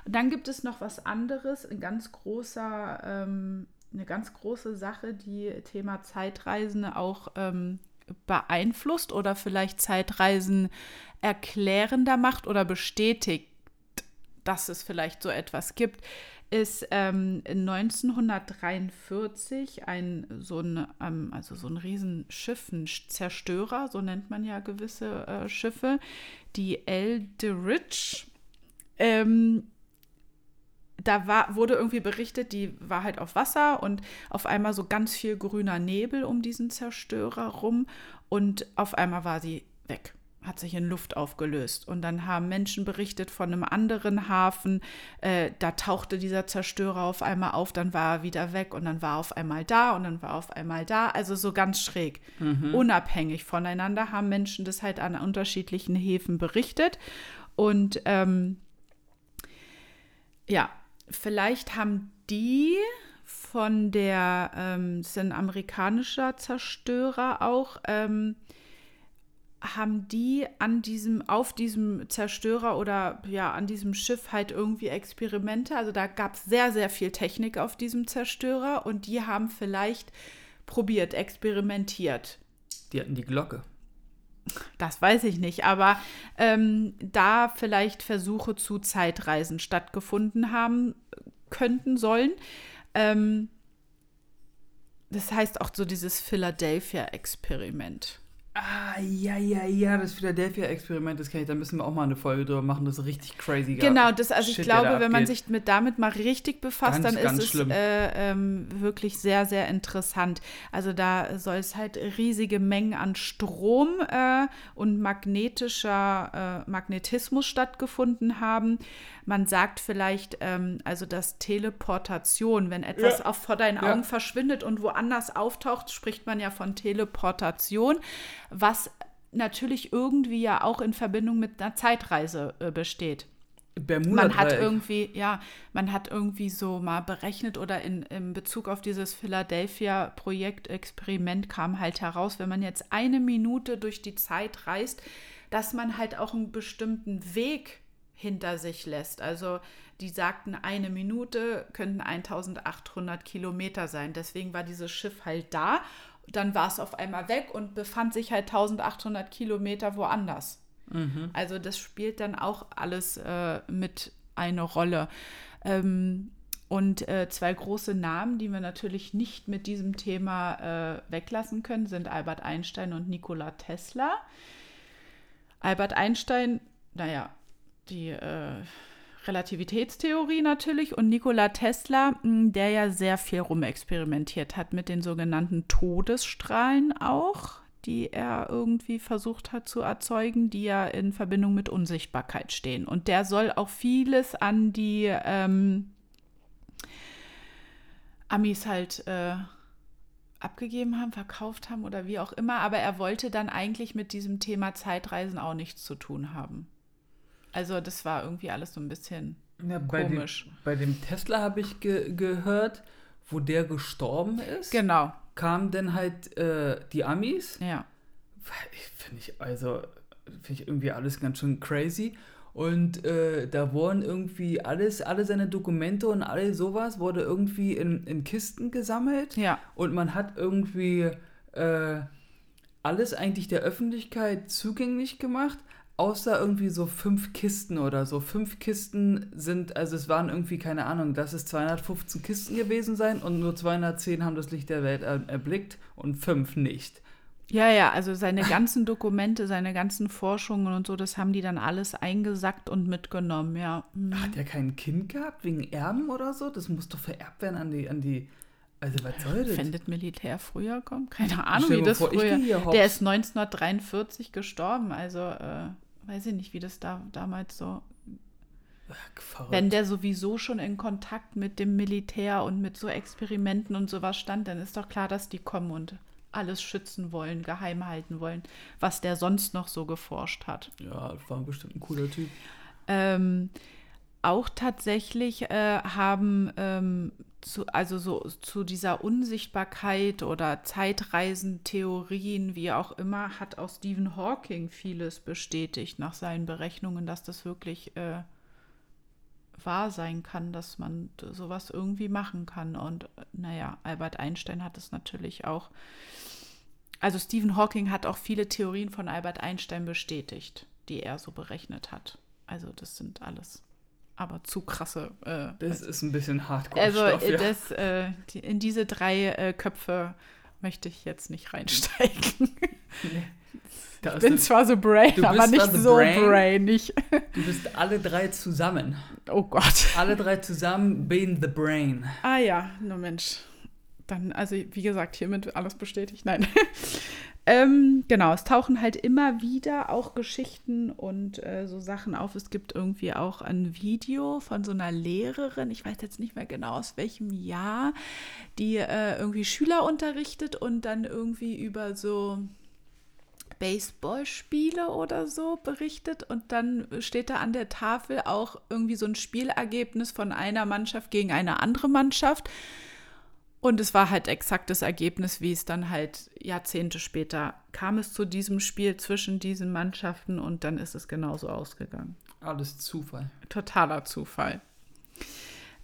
Und dann gibt es noch was anderes, ein ganz großer, ähm, eine ganz große Sache, die Thema Zeitreisen auch ähm, beeinflusst oder vielleicht Zeitreisen erklärender macht oder bestätigt, dass es vielleicht so etwas gibt ist ähm, 1943 ein so ein ähm, also so ein Riesenschiff, ein Zerstörer, so nennt man ja gewisse äh, Schiffe, die Eldridge. Ähm, da war, wurde irgendwie berichtet, die war halt auf Wasser und auf einmal so ganz viel grüner Nebel um diesen Zerstörer rum und auf einmal war sie weg hat sich in Luft aufgelöst. Und dann haben Menschen berichtet von einem anderen Hafen, äh, da tauchte dieser Zerstörer auf einmal auf, dann war er wieder weg und dann war er auf einmal da und dann war er auf einmal da. Also so ganz schräg. Mhm. Unabhängig voneinander haben Menschen das halt an unterschiedlichen Häfen berichtet. Und ähm, ja, vielleicht haben die von der, ähm, das ist ein amerikanischer Zerstörer auch, ähm, haben die an diesem, auf diesem Zerstörer oder ja, an diesem Schiff halt irgendwie Experimente. Also da gab es sehr, sehr viel Technik auf diesem Zerstörer und die haben vielleicht probiert, experimentiert. Die hatten die Glocke. Das weiß ich nicht, aber ähm, da vielleicht Versuche zu Zeitreisen stattgefunden haben könnten sollen. Ähm, das heißt auch so dieses Philadelphia-Experiment. Ah, ja, ja, ja, das Philadelphia-Experiment, das kenne ich, da müssen wir auch mal eine Folge drüber machen, das ist richtig crazy. Genau, das, also Shit, ich glaube, wenn man sich mit damit mal richtig befasst, ganz, dann ist es äh, ähm, wirklich sehr, sehr interessant. Also da soll es halt riesige Mengen an Strom äh, und magnetischer äh, Magnetismus stattgefunden haben. Man sagt vielleicht, ähm, also dass Teleportation, wenn etwas ja. auch vor deinen Augen ja. verschwindet und woanders auftaucht, spricht man ja von Teleportation was natürlich irgendwie ja auch in Verbindung mit einer Zeitreise äh, besteht. Bermuda man hat irgendwie, ja, man hat irgendwie so mal berechnet oder in, in Bezug auf dieses Philadelphia-Projekt-Experiment kam halt heraus, wenn man jetzt eine Minute durch die Zeit reist, dass man halt auch einen bestimmten Weg hinter sich lässt. Also die sagten, eine Minute könnten 1800 Kilometer sein. Deswegen war dieses Schiff halt da dann war es auf einmal weg und befand sich halt 1800 Kilometer woanders. Mhm. Also das spielt dann auch alles äh, mit eine Rolle. Ähm, und äh, zwei große Namen, die wir natürlich nicht mit diesem Thema äh, weglassen können, sind Albert Einstein und Nikola Tesla. Albert Einstein, naja, die äh, Relativitätstheorie natürlich und Nikola Tesla, hm, der ja sehr viel rumexperimentiert hat mit den sogenannten Todesstrahlen auch, die er irgendwie versucht hat zu erzeugen, die ja in Verbindung mit Unsichtbarkeit stehen. Und der soll auch vieles an die ähm, Amis halt äh, abgegeben haben, verkauft haben oder wie auch immer. Aber er wollte dann eigentlich mit diesem Thema Zeitreisen auch nichts zu tun haben. Also das war irgendwie alles so ein bisschen ja, bei komisch. Dem, bei dem Tesla habe ich ge gehört, wo der gestorben ist. Genau. Kamen dann halt äh, die Amis. Ja. Finde ich, also, finde ich irgendwie alles ganz schön crazy. Und äh, da wurden irgendwie alles, alle seine Dokumente und all sowas wurde irgendwie in, in Kisten gesammelt. Ja. Und man hat irgendwie äh, alles eigentlich der Öffentlichkeit zugänglich gemacht außer irgendwie so fünf Kisten oder so. Fünf Kisten sind, also es waren irgendwie, keine Ahnung, dass es 215 Kisten gewesen sein und nur 210 haben das Licht der Welt er erblickt und fünf nicht. Ja, ja, also seine ganzen Dokumente, seine ganzen Forschungen und so, das haben die dann alles eingesackt und mitgenommen, ja. Mhm. Hat er kein Kind gehabt wegen Erben oder so? Das muss doch vererbt werden an die, an die. Also was soll das? Wenn das Militär früher kommt, keine Ahnung, wie das vor, früher. Der ist 1943 gestorben, also äh, weiß ich nicht, wie das da damals so. Ach, Wenn der sowieso schon in Kontakt mit dem Militär und mit so Experimenten und sowas stand, dann ist doch klar, dass die kommen und alles schützen wollen, geheim halten wollen, was der sonst noch so geforscht hat. Ja, war bestimmt ein cooler Typ. Ähm, auch tatsächlich äh, haben ähm, zu, also so zu dieser Unsichtbarkeit oder Zeitreisentheorien, wie auch immer, hat auch Stephen Hawking vieles bestätigt nach seinen Berechnungen, dass das wirklich äh, wahr sein kann, dass man sowas irgendwie machen kann. Und naja, Albert Einstein hat es natürlich auch. Also Stephen Hawking hat auch viele Theorien von Albert Einstein bestätigt, die er so berechnet hat. Also das sind alles aber zu krasse. Äh, das ist ein bisschen hardcore. Also Stoff, ja. das, äh, die, in diese drei äh, Köpfe möchte ich jetzt nicht reinsteigen. Nee. ich bin zwar so brain, aber nicht so brain, brainig. Du bist alle drei zusammen. Oh Gott. Alle drei zusammen being the brain. Ah ja, nur Mensch. Dann, also wie gesagt, hiermit alles bestätigt. Nein. Ähm, genau, es tauchen halt immer wieder auch Geschichten und äh, so Sachen auf. Es gibt irgendwie auch ein Video von so einer Lehrerin, ich weiß jetzt nicht mehr genau aus welchem Jahr, die äh, irgendwie Schüler unterrichtet und dann irgendwie über so Baseballspiele oder so berichtet und dann steht da an der Tafel auch irgendwie so ein Spielergebnis von einer Mannschaft gegen eine andere Mannschaft. Und es war halt exakt das Ergebnis, wie es dann halt Jahrzehnte später kam es zu diesem Spiel zwischen diesen Mannschaften und dann ist es genauso ausgegangen. Alles Zufall. Totaler Zufall.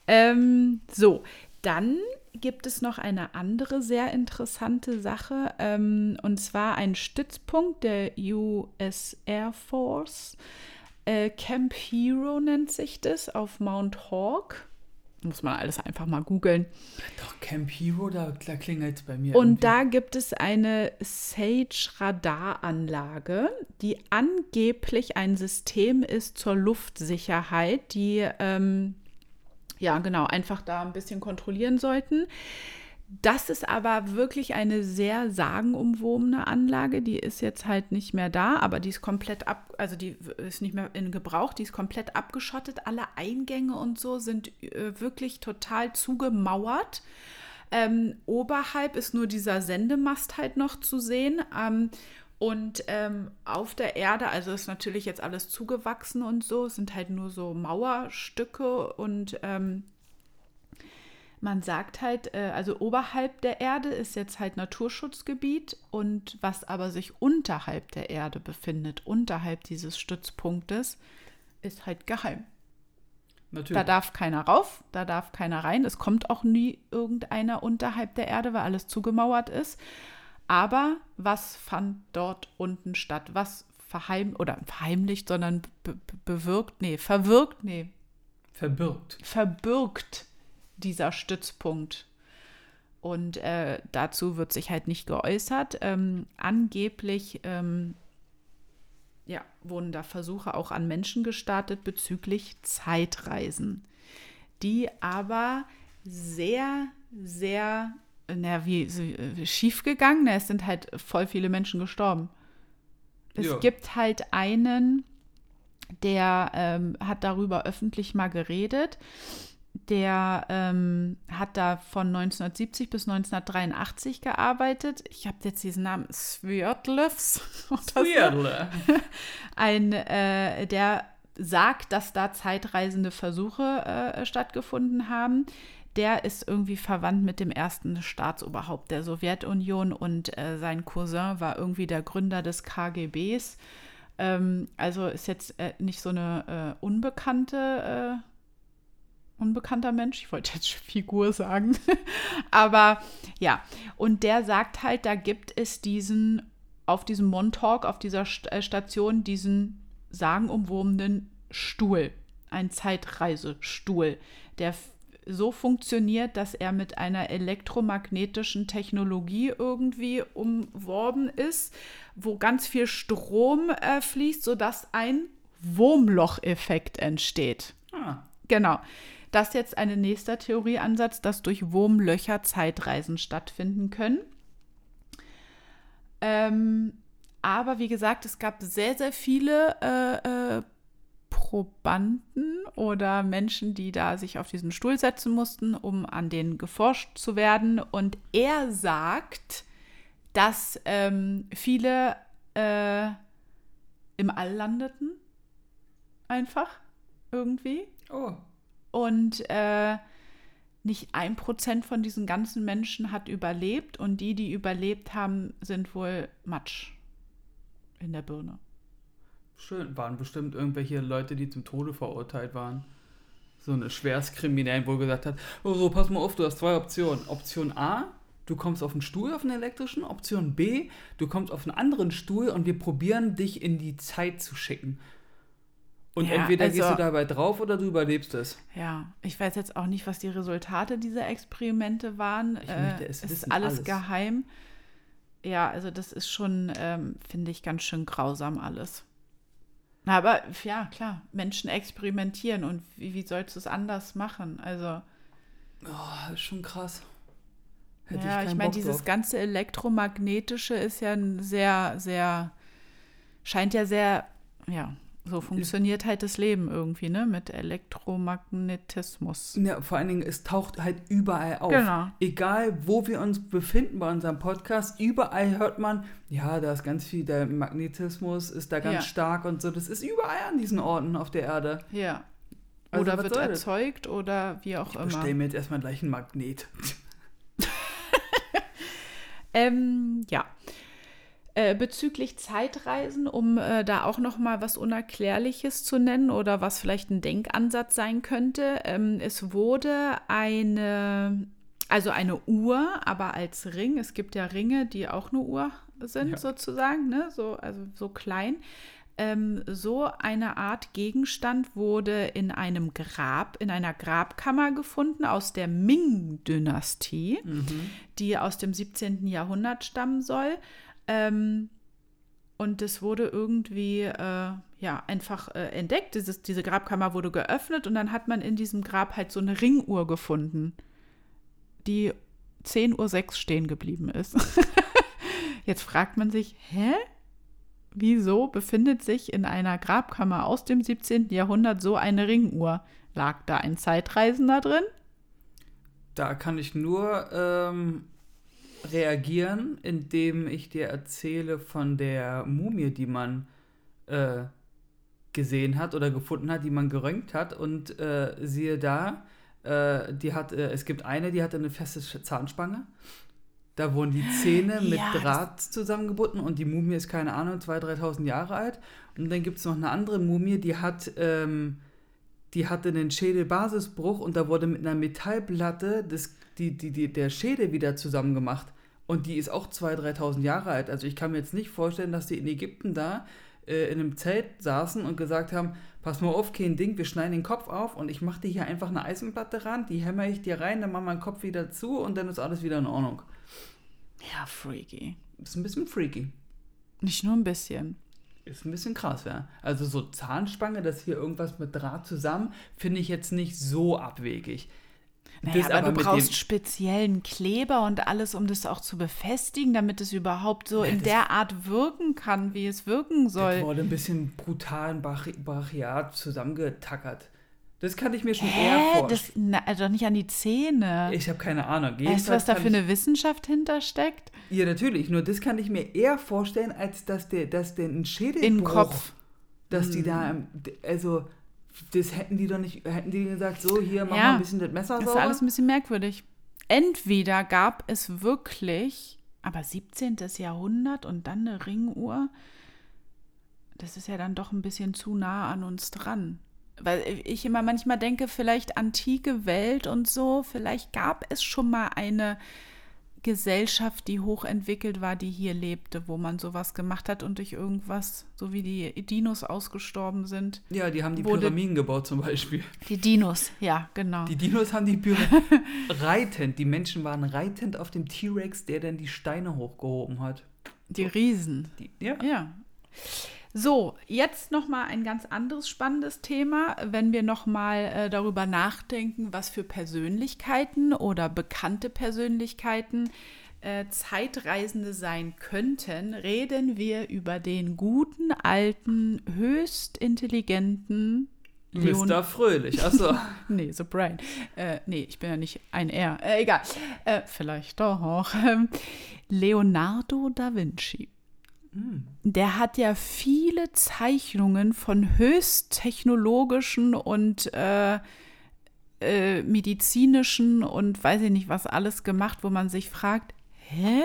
Ähm, so, dann gibt es noch eine andere sehr interessante Sache, ähm, und zwar ein Stützpunkt der US Air Force. Äh, Camp Hero nennt sich das auf Mount Hawk. Muss man alles einfach mal googeln. Doch, Camp Hero, da, da klingelt es bei mir. Und irgendwie. da gibt es eine Sage-Radaranlage, die angeblich ein System ist zur Luftsicherheit, die ähm, ja, genau, einfach da ein bisschen kontrollieren sollten. Das ist aber wirklich eine sehr sagenumwobene Anlage. Die ist jetzt halt nicht mehr da, aber die ist komplett ab, also die ist nicht mehr in Gebrauch, die ist komplett abgeschottet. Alle Eingänge und so sind äh, wirklich total zugemauert. Ähm, oberhalb ist nur dieser Sendemast halt noch zu sehen. Ähm, und ähm, auf der Erde, also ist natürlich jetzt alles zugewachsen und so, sind halt nur so Mauerstücke und ähm, man sagt halt, äh, also oberhalb der Erde ist jetzt halt Naturschutzgebiet und was aber sich unterhalb der Erde befindet, unterhalb dieses Stützpunktes, ist halt geheim. Natürlich. Da darf keiner rauf, da darf keiner rein. Es kommt auch nie irgendeiner unterhalb der Erde, weil alles zugemauert ist. Aber was fand dort unten statt? Was verheim oder verheimlicht, sondern be bewirkt, nee, verwirkt, nee. Verbirgt. Verbirgt dieser Stützpunkt. Und äh, dazu wird sich halt nicht geäußert. Ähm, angeblich ähm, ja, wurden da Versuche auch an Menschen gestartet bezüglich Zeitreisen, die aber sehr, sehr na, wie, so, äh, schief gegangen. Es sind halt voll viele Menschen gestorben. Es ja. gibt halt einen, der ähm, hat darüber öffentlich mal geredet. Der ähm, hat da von 1970 bis 1983 gearbeitet. Ich habe jetzt diesen Namen Sverdlovs. Sverdlov. Ein, äh, der sagt, dass da zeitreisende Versuche äh, stattgefunden haben der ist irgendwie verwandt mit dem ersten Staatsoberhaupt der Sowjetunion und äh, sein Cousin war irgendwie der Gründer des KGBs. Ähm, also ist jetzt äh, nicht so eine äh, unbekannte, äh, unbekannter Mensch. Ich wollte jetzt Figur sagen. Aber ja, und der sagt halt, da gibt es diesen, auf diesem Montauk, auf dieser äh, Station, diesen sagenumwobenen Stuhl, ein Zeitreisestuhl, der so funktioniert, dass er mit einer elektromagnetischen Technologie irgendwie umworben ist, wo ganz viel Strom äh, fließt, sodass ein Wurmlocheffekt entsteht. Ah. Genau. Das jetzt ein nächster Theorieansatz, dass durch Wurmlöcher Zeitreisen stattfinden können. Ähm, aber wie gesagt, es gab sehr, sehr viele äh, äh, Probanden oder Menschen, die da sich auf diesen Stuhl setzen mussten, um an denen geforscht zu werden. Und er sagt, dass ähm, viele äh, im All landeten. Einfach irgendwie. Oh. Und äh, nicht ein Prozent von diesen ganzen Menschen hat überlebt und die, die überlebt haben, sind wohl Matsch in der Birne. Schön. Waren bestimmt irgendwelche Leute, die zum Tode verurteilt waren. So eine Schwerstkriminellen, wo gesagt hat, oh so, pass mal auf, du hast zwei Optionen. Option A, du kommst auf einen Stuhl, auf einen elektrischen. Option B, du kommst auf einen anderen Stuhl und wir probieren dich in die Zeit zu schicken. Und ja, entweder also, gehst du dabei drauf oder du überlebst es. Ja, ich weiß jetzt auch nicht, was die Resultate dieser Experimente waren. Ich äh, möchte es, ist alles, alles, geheim. Ja, also das ist schon, ähm, finde ich, ganz schön grausam alles. Aber ja, klar, Menschen experimentieren und wie, wie sollst du es anders machen? Also. Oh, schon krass. Hätte ja, ich, ich meine, dieses ganze Elektromagnetische ist ja ein sehr, sehr, scheint ja sehr, ja, so funktioniert halt das Leben irgendwie, ne? Mit Elektromagnetismus. Ja, vor allen Dingen, es taucht halt überall auf. Genau. Egal, wo wir uns befinden bei unserem Podcast, überall hört man, ja, da ist ganz viel, der Magnetismus ist da ganz ja. stark und so. Das ist überall an diesen Orten auf der Erde. Ja. Also, oder wird erzeugt oder wie auch ich immer. Ich bestelle mir jetzt erstmal gleich einen Magnet. Ähm, ja. Äh, bezüglich Zeitreisen, um äh, da auch noch mal was Unerklärliches zu nennen oder was vielleicht ein Denkansatz sein könnte. Ähm, es wurde eine, also eine Uhr, aber als Ring. Es gibt ja Ringe, die auch eine Uhr sind Ja. sozusagen, ne? so, also so klein. Ähm, so eine Art Gegenstand wurde in einem Grab, in einer Grabkammer gefunden aus der Ming-Dynastie, die aus dem 17. Jahrhundert stammen soll. Ähm, und es wurde irgendwie äh, ja einfach äh, entdeckt. Dieses, diese Grabkammer wurde geöffnet und dann hat man in diesem Grab halt so eine Ringuhr gefunden, die 10.06 Uhr stehen geblieben ist. Jetzt fragt man sich, hä? Wieso befindet sich in einer Grabkammer aus dem 17. Jahrhundert so eine Ringuhr? Lag da ein Zeitreisender drin? Da kann ich nur ähm, reagieren, indem ich dir erzähle von der Mumie, die man äh, gesehen hat oder gefunden hat, die man geröntgt hat. Und äh, siehe da, äh, die hat, äh, es gibt eine, die hatte eine feste Zahnspange. Da wurden die Zähne mit Ja, Draht zusammengebunden und die Mumie ist, keine Ahnung, 2.000, 3.000 Jahre alt. Und dann gibt es noch eine andere Mumie, die hat, ähm, die hatte einen Schädelbasisbruch und da wurde mit einer Metallplatte das, die, die, die, der Schädel wieder zusammengemacht. Und die ist auch 2.000, 3.000 Jahre alt. Also ich kann mir jetzt nicht vorstellen, dass die in Ägypten da äh, in einem Zelt saßen und gesagt haben, pass mal auf, kein Ding, wir schneiden den Kopf auf und ich mache dir hier einfach eine Eisenplatte ran, die hämmer ich dir rein, dann mach meinen Kopf wieder zu und dann ist alles wieder in Ordnung. Ja, freaky. Ist ein bisschen freaky. Nicht nur ein bisschen. Ist ein bisschen krass, ja. Also so Zahnspange, das hier irgendwas mit Draht zusammen, finde ich jetzt nicht so abwegig. Naja, Das aber, du brauchst speziellen Kleber und alles, um das auch zu befestigen, damit es überhaupt so Ja, in das- der Art wirken kann, wie es wirken Das soll. wurde ein bisschen brutal brachiat zusammengetackert. Das kann ich mir schon eher Hä? vorstellen. Das, na, doch nicht an die Zähne. Ich habe keine Ahnung. weißt du, Jedenfalls was da für eine Wissenschaft hintersteckt? Ja, natürlich. Nur das kann ich mir eher vorstellen, als dass der, dass der ein Schädelbruch, In Kopf. dass die Hm. da, ähm, d- also das hätten die doch nicht, hätten die gesagt, so hier mach Ja, mal ein bisschen das Messer Das ist sauber. alles ein bisschen merkwürdig. Entweder gab es wirklich, aber 17. Jahrhundert und dann eine Ringuhr, das ist ja dann doch ein bisschen zu nah an uns dran. Weil ich immer manchmal denke, vielleicht antike Welt und so, vielleicht gab es schon mal eine Gesellschaft, die hochentwickelt war, die hier lebte, wo man sowas gemacht hat und durch irgendwas, so wie die Dinos ausgestorben sind. ja, die haben die Pyramiden gebaut zum Beispiel. Die Dinos, ja, genau. Die Dinos haben die Pyramiden reitend. Die Menschen waren reitend auf dem T-Rex, der dann die Steine hochgehoben hat. Die Riesen. Die, ja. Ja. So, jetzt noch mal ein ganz anderes spannendes Thema, wenn wir noch mal äh, darüber nachdenken, was für Persönlichkeiten oder bekannte Persönlichkeiten äh, Zeitreisende sein könnten, reden wir über den guten alten, höchst intelligenten Leon Mr. Fröhlich. Achso. Nee, so Brian. Äh, nee, ich bin ja nicht ein R. Äh, egal. Äh, vielleicht doch. Ähm, Leonardo da Vinci. Der hat ja viele Zeichnungen von höchst technologischen und äh, äh, medizinischen und weiß ich nicht was alles gemacht, wo man sich fragt, hä?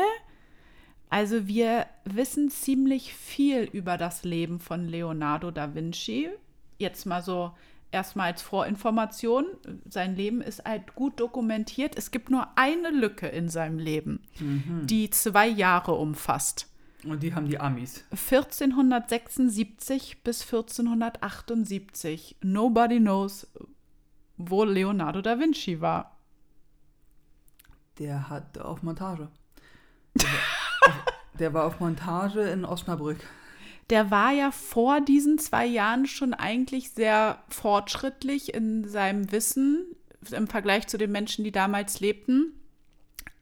Also wir wissen ziemlich viel über das Leben von Leonardo da Vinci. Jetzt mal so erstmal als Vorinformation. Sein Leben ist halt gut dokumentiert. Es gibt nur eine Lücke in seinem Leben, die zwei Jahre umfasst. Und die haben die Amis. 1476 bis 1478. Nobody knows, wo Leonardo da Vinci war. Der hat auf Montage. Der war, der war auf Montage in Osnabrück. Der war ja vor diesen zwei Jahren schon eigentlich sehr fortschrittlich in seinem Wissen im Vergleich zu den Menschen, die damals lebten.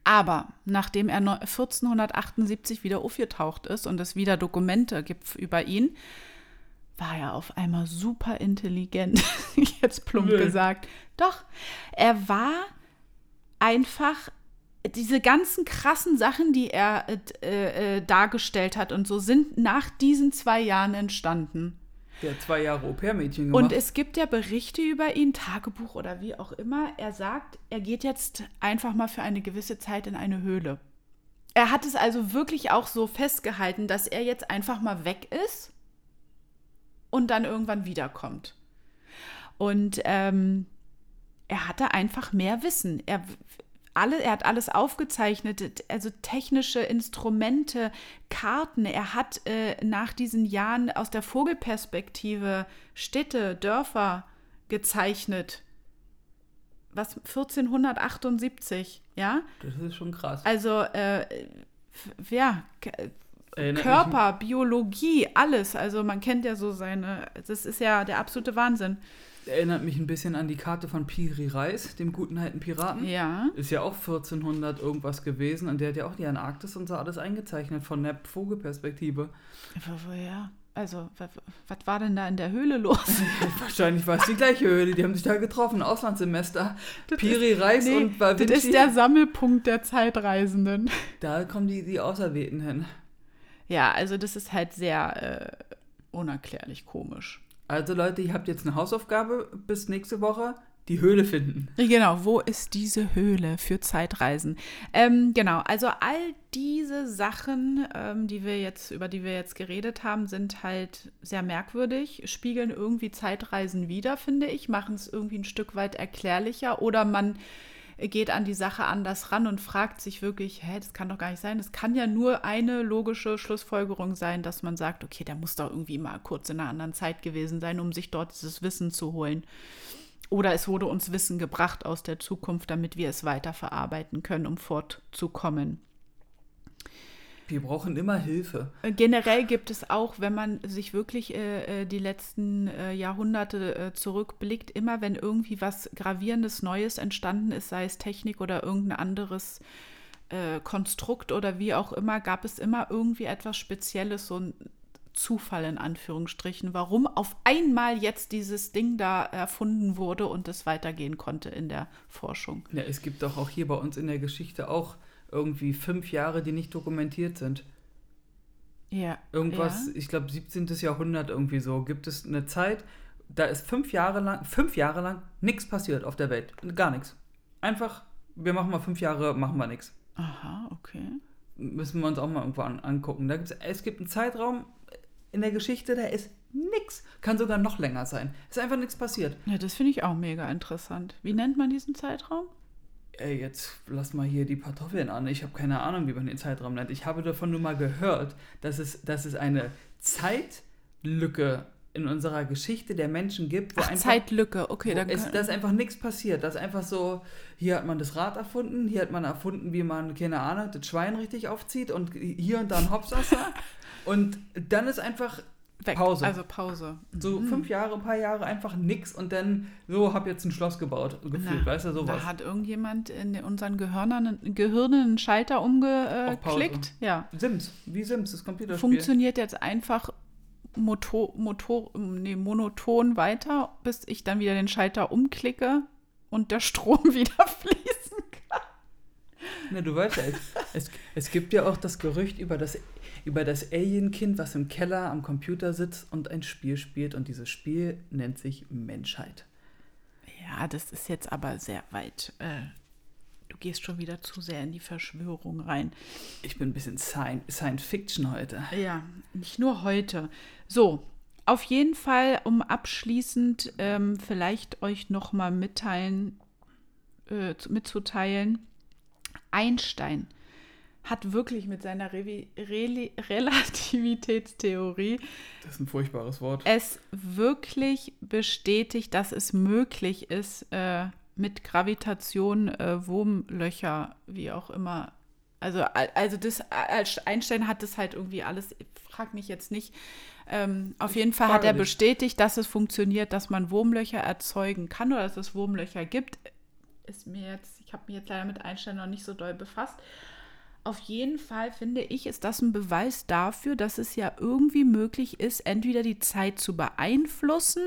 Aber nachdem er neu- 1478 wieder aufgetaucht ist und es wieder Dokumente gibt über ihn, war er auf einmal super intelligent. Jetzt plump Nö. gesagt. Doch, er war einfach diese ganzen krassen Sachen, die er äh, äh, dargestellt hat und so, sind nach diesen zwei Jahren entstanden. Der zwei Jahre Au-pair-Mädchen gemacht. Und es gibt ja Berichte über ihn, Tagebuch oder wie auch immer. Er sagt, er geht jetzt einfach mal für eine gewisse Zeit in eine Höhle. Er hat es also wirklich auch so festgehalten, dass er jetzt einfach mal weg ist und dann irgendwann wiederkommt. Und ähm, er hatte einfach mehr Wissen. Er, alle, er hat alles aufgezeichnet, also technische Instrumente, Karten. Er hat äh, nach diesen Jahren aus der Vogelperspektive Städte, Dörfer gezeichnet. Was 1478, ja? Das ist schon krass. Also, äh, ja, Körper, Biologie, alles. Also man kennt ja so seine, das ist ja der absolute Wahnsinn. Erinnert mich ein bisschen an die Karte von Piri Reis, dem guten alten Piraten. Ja. Ist ja auch 1400 irgendwas gewesen und der hat ja auch die Antarktis und so alles eingezeichnet von der Vogelperspektive. Ja, also was war denn da in der Höhle los? Wahrscheinlich war es die gleiche Höhle, die haben sich da getroffen, Auslandssemester. Das Piri ist, Reis nee, und Da ist der Sammelpunkt der Zeitreisenden. Da kommen die, die Auserwählten hin. Ja, also das ist halt sehr äh, unerklärlich komisch. Also Leute, ihr habt jetzt eine Hausaufgabe bis nächste Woche. Die Höhle finden. Genau, wo ist diese Höhle für Zeitreisen? Ähm, genau, also all diese Sachen, ähm, die wir jetzt, über die wir jetzt geredet haben, sind halt sehr merkwürdig, spiegeln irgendwie Zeitreisen wider, finde ich, machen es irgendwie ein Stück weit erklärlicher oder man geht an die Sache anders ran und fragt sich wirklich, hä, das kann doch gar nicht sein. Es kann ja nur eine logische Schlussfolgerung sein, dass man sagt, okay, der muss doch irgendwie mal kurz in einer anderen Zeit gewesen sein, um sich dort dieses Wissen zu holen. Oder es wurde uns Wissen gebracht aus der Zukunft, damit wir es weiterverarbeiten können, um fortzukommen. Wir brauchen immer Hilfe. Generell gibt es auch, wenn man sich wirklich äh, äh, die letzten äh, Jahrhunderte äh, zurückblickt, immer wenn irgendwie was gravierendes Neues entstanden ist, sei es Technik oder irgendein anderes äh, Konstrukt oder wie auch immer, gab es immer irgendwie etwas Spezielles, so ein Zufall in Anführungsstrichen, warum auf einmal jetzt dieses Ding da erfunden wurde und es weitergehen konnte in der Forschung. Ja, es gibt doch auch hier bei uns in der Geschichte auch irgendwie fünf Jahre, die nicht dokumentiert sind. Ja. Irgendwas, ja. ich glaube 17. Jahrhundert irgendwie so, gibt es eine Zeit, da ist fünf Jahre lang, fünf Jahre lang nichts passiert auf der Welt. Gar nichts. Einfach, wir machen mal fünf Jahre, machen wir nichts. Aha, okay. Müssen wir uns auch mal irgendwo an, angucken. Da gibt's, es gibt einen Zeitraum in der Geschichte, da ist nichts. Kann sogar noch länger sein. Ist einfach nichts passiert. Ja, das finde ich auch mega interessant. Wie nennt man diesen Zeitraum? Ey, jetzt lass mal hier die Kartoffeln an. Ich habe keine Ahnung, wie man den Zeitraum nennt. Ich habe davon nur mal gehört, dass es, dass es eine Zeitlücke in unserer Geschichte der Menschen gibt. Wo Ach, einfach, Zeitlücke, okay. Dann es, dass einfach nichts passiert. Dass einfach so, hier hat man das Rad erfunden, hier hat man erfunden, wie man, keine Ahnung, das Schwein richtig aufzieht und hier und da ein Hopsasser. und dann ist einfach Weg. Pause. Also Pause. So mhm. fünf Jahre, ein paar Jahre einfach nix und dann so, hab jetzt ein Schloss gebaut, gefühlt, weißt du, sowas. Da hat irgendjemand in unseren Gehirnen, Gehirnen einen Schalter umgeklickt. Ja. Sims, wie Sims, das Computerspiel. Funktioniert jetzt einfach Motor, Motor, nee, monoton weiter, bis ich dann wieder den Schalter umklicke und der Strom wieder fließen kann. Na, du weißt ja, es, es, es gibt ja auch das Gerücht über das über das Alien-Kind, was im Keller am Computer sitzt und ein Spiel spielt. Und dieses Spiel nennt sich Menschheit. Ja, das ist jetzt aber sehr weit. Äh, du gehst schon wieder zu sehr in die Verschwörung rein. Ich bin ein bisschen Science Fiction heute. Ja, nicht nur heute. So, auf jeden Fall, um abschließend ähm, vielleicht euch nochmal mitteilen, äh, mitzuteilen. Einstein hat wirklich mit seiner Re Re Relativitätstheorie das ist ein furchtbares Wort. es wirklich bestätigt, dass es möglich ist, äh, mit Gravitation äh, Wurmlöcher, wie auch immer. Also, also das, Einstein hat das halt irgendwie alles, frag mich jetzt nicht. Ähm, auf jeden Fall hat er bestätigt, dass es funktioniert, dass man Wurmlöcher erzeugen kann oder dass es Wurmlöcher gibt. Ist mir jetzt, ich habe mich jetzt leider mit Einstein noch nicht so doll befasst. Auf jeden Fall finde ich, ist das ein Beweis dafür, dass es ja irgendwie möglich ist, entweder die Zeit zu beeinflussen,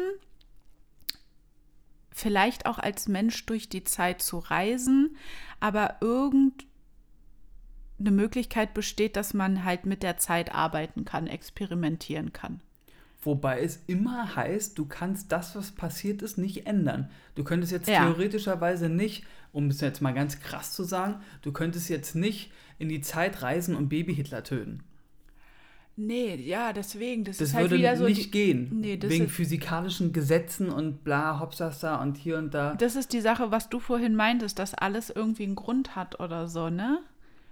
vielleicht auch als Mensch durch die Zeit zu reisen, aber irgendeine Möglichkeit besteht, dass man halt mit der Zeit arbeiten kann, experimentieren kann. Wobei es immer heißt, du kannst das, was passiert ist, nicht ändern. Du könntest jetzt Ja. theoretischerweise nicht, um es jetzt mal ganz krass zu sagen, du könntest jetzt nicht in die Zeit reisen und Baby Hitler töten. Nee, ja, deswegen. Das, Das ist halt würde wieder so. nicht die, gehen. Nee, das wegen ist- physikalischen Gesetzen und bla, hopsasa und hier und da. Das ist die Sache, was du vorhin meintest, dass alles irgendwie einen Grund hat oder so, ne?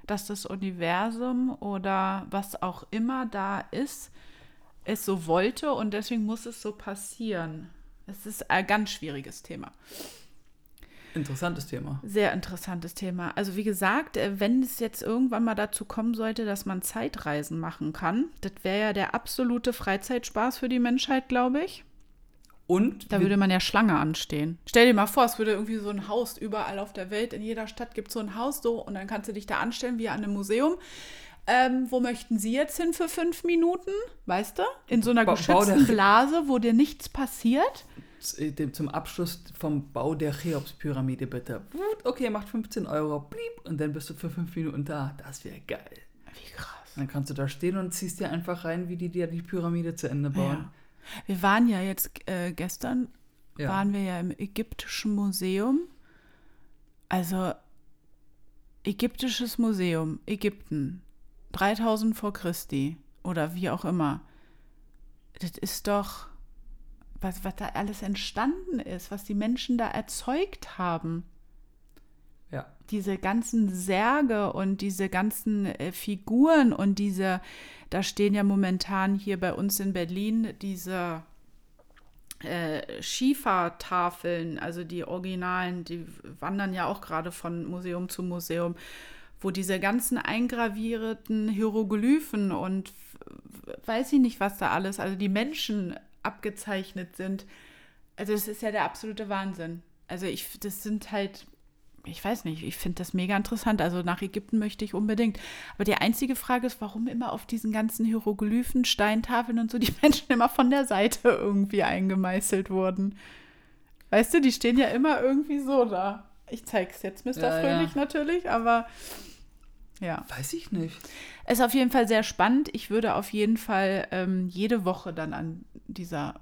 Dass das Universum oder was auch immer da ist, es so wollte und deswegen muss es so passieren. Es ist ein ganz schwieriges Thema. Interessantes Thema. Sehr interessantes Thema. Also wie gesagt, äh, wenn es jetzt irgendwann mal dazu kommen sollte, dass man Zeitreisen machen kann, das wäre ja der absolute Freizeitspaß für die Menschheit, glaube ich. Und Da würde man ja Schlange anstehen. Stell dir mal vor, es würde irgendwie so ein Haus überall auf der Welt, in jeder Stadt gibt es so ein Haus so und dann kannst du dich da anstellen wie an einem Museum. Ähm, wo möchten Sie jetzt hin für fünf Minuten? Weißt du? In so einer Ba- geschützten Blase, wo dir nichts passiert. Äh, zum Abschluss vom Bau der Cheops-Pyramide bitte. Okay, macht 15 Euro. Blieb, und dann bist du für fünf Minuten da. Das wäre geil. Wie krass. Dann kannst du da stehen und ziehst dir einfach rein, wie die dir die Pyramide zu Ende bauen. Ja. Wir waren ja jetzt äh, gestern, Ja. waren wir ja im Ägyptischen Museum. Also Ägyptisches Museum, Ägypten, 3000 vor Christi oder wie auch immer. Das ist doch, was, was da alles entstanden ist, was die Menschen da erzeugt haben. ja. Diese ganzen Särge und diese ganzen äh, Figuren und diese, da stehen ja momentan hier bei uns in Berlin diese äh, Schiefertafeln, also die Originalen, die wandern ja auch gerade von Museum zu Museum, wo diese ganzen eingravierten Hieroglyphen und weiß ich nicht, was da alles, also die Menschen abgezeichnet sind. Also das ist ja der absolute Wahnsinn. Also ich, das sind halt, ich weiß nicht, ich finde das mega interessant. Also nach Ägypten möchte ich unbedingt. Aber die einzige Frage ist, warum immer auf diesen ganzen Hieroglyphen, Steintafeln und so die Menschen immer von der Seite irgendwie eingemeißelt wurden. Weißt du, die stehen ja immer irgendwie so da. Ich zeig's jetzt, Mr. Ja, Fröhlich ja. natürlich, aber ja. Weiß ich nicht. Ist auf jeden Fall sehr spannend. Ich würde auf jeden Fall ähm, jede Woche dann an dieser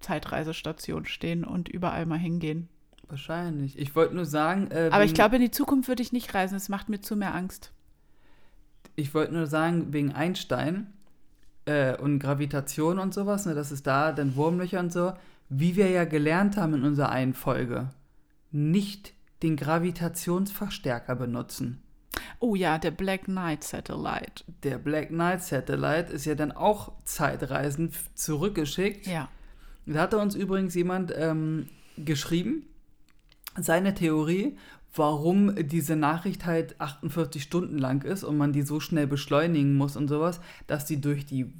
Zeitreisestation stehen und überall mal hingehen. Wahrscheinlich. Ich wollte nur sagen. Äh, Aber ich glaube, in die Zukunft würde ich nicht reisen. Es macht mir zu mehr Angst. Ich wollte nur sagen, wegen Einstein äh, und Gravitation und sowas, ne, das ist da, dann Wurmlöcher und so, wie wir ja gelernt haben in unserer einen Folge, nicht den Gravitationsverstärker benutzen. Oh ja, der Black Knight Satellite. Der Black Knight Satellite ist ja dann auch Zeitreisen f- zurückgeschickt. Ja. Da hatte uns übrigens jemand ähm, geschrieben, seine Theorie, warum diese Nachricht halt 48 Stunden lang ist und man die so schnell beschleunigen muss und sowas, dass die durch die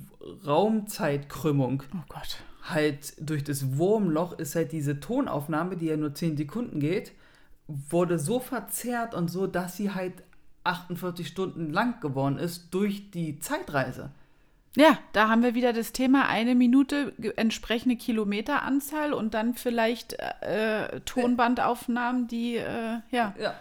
Raumzeitkrümmung Oh Gott. halt durch das Wurmloch ist halt diese Tonaufnahme, die ja nur 10 Sekunden geht, wurde so verzerrt und so, dass sie halt 48 Stunden lang geworden ist durch die Zeitreise. Ja, da haben wir wieder das Thema eine Minute entsprechende Kilometeranzahl und dann vielleicht äh, Tonbandaufnahmen, die, äh, ja. Ja.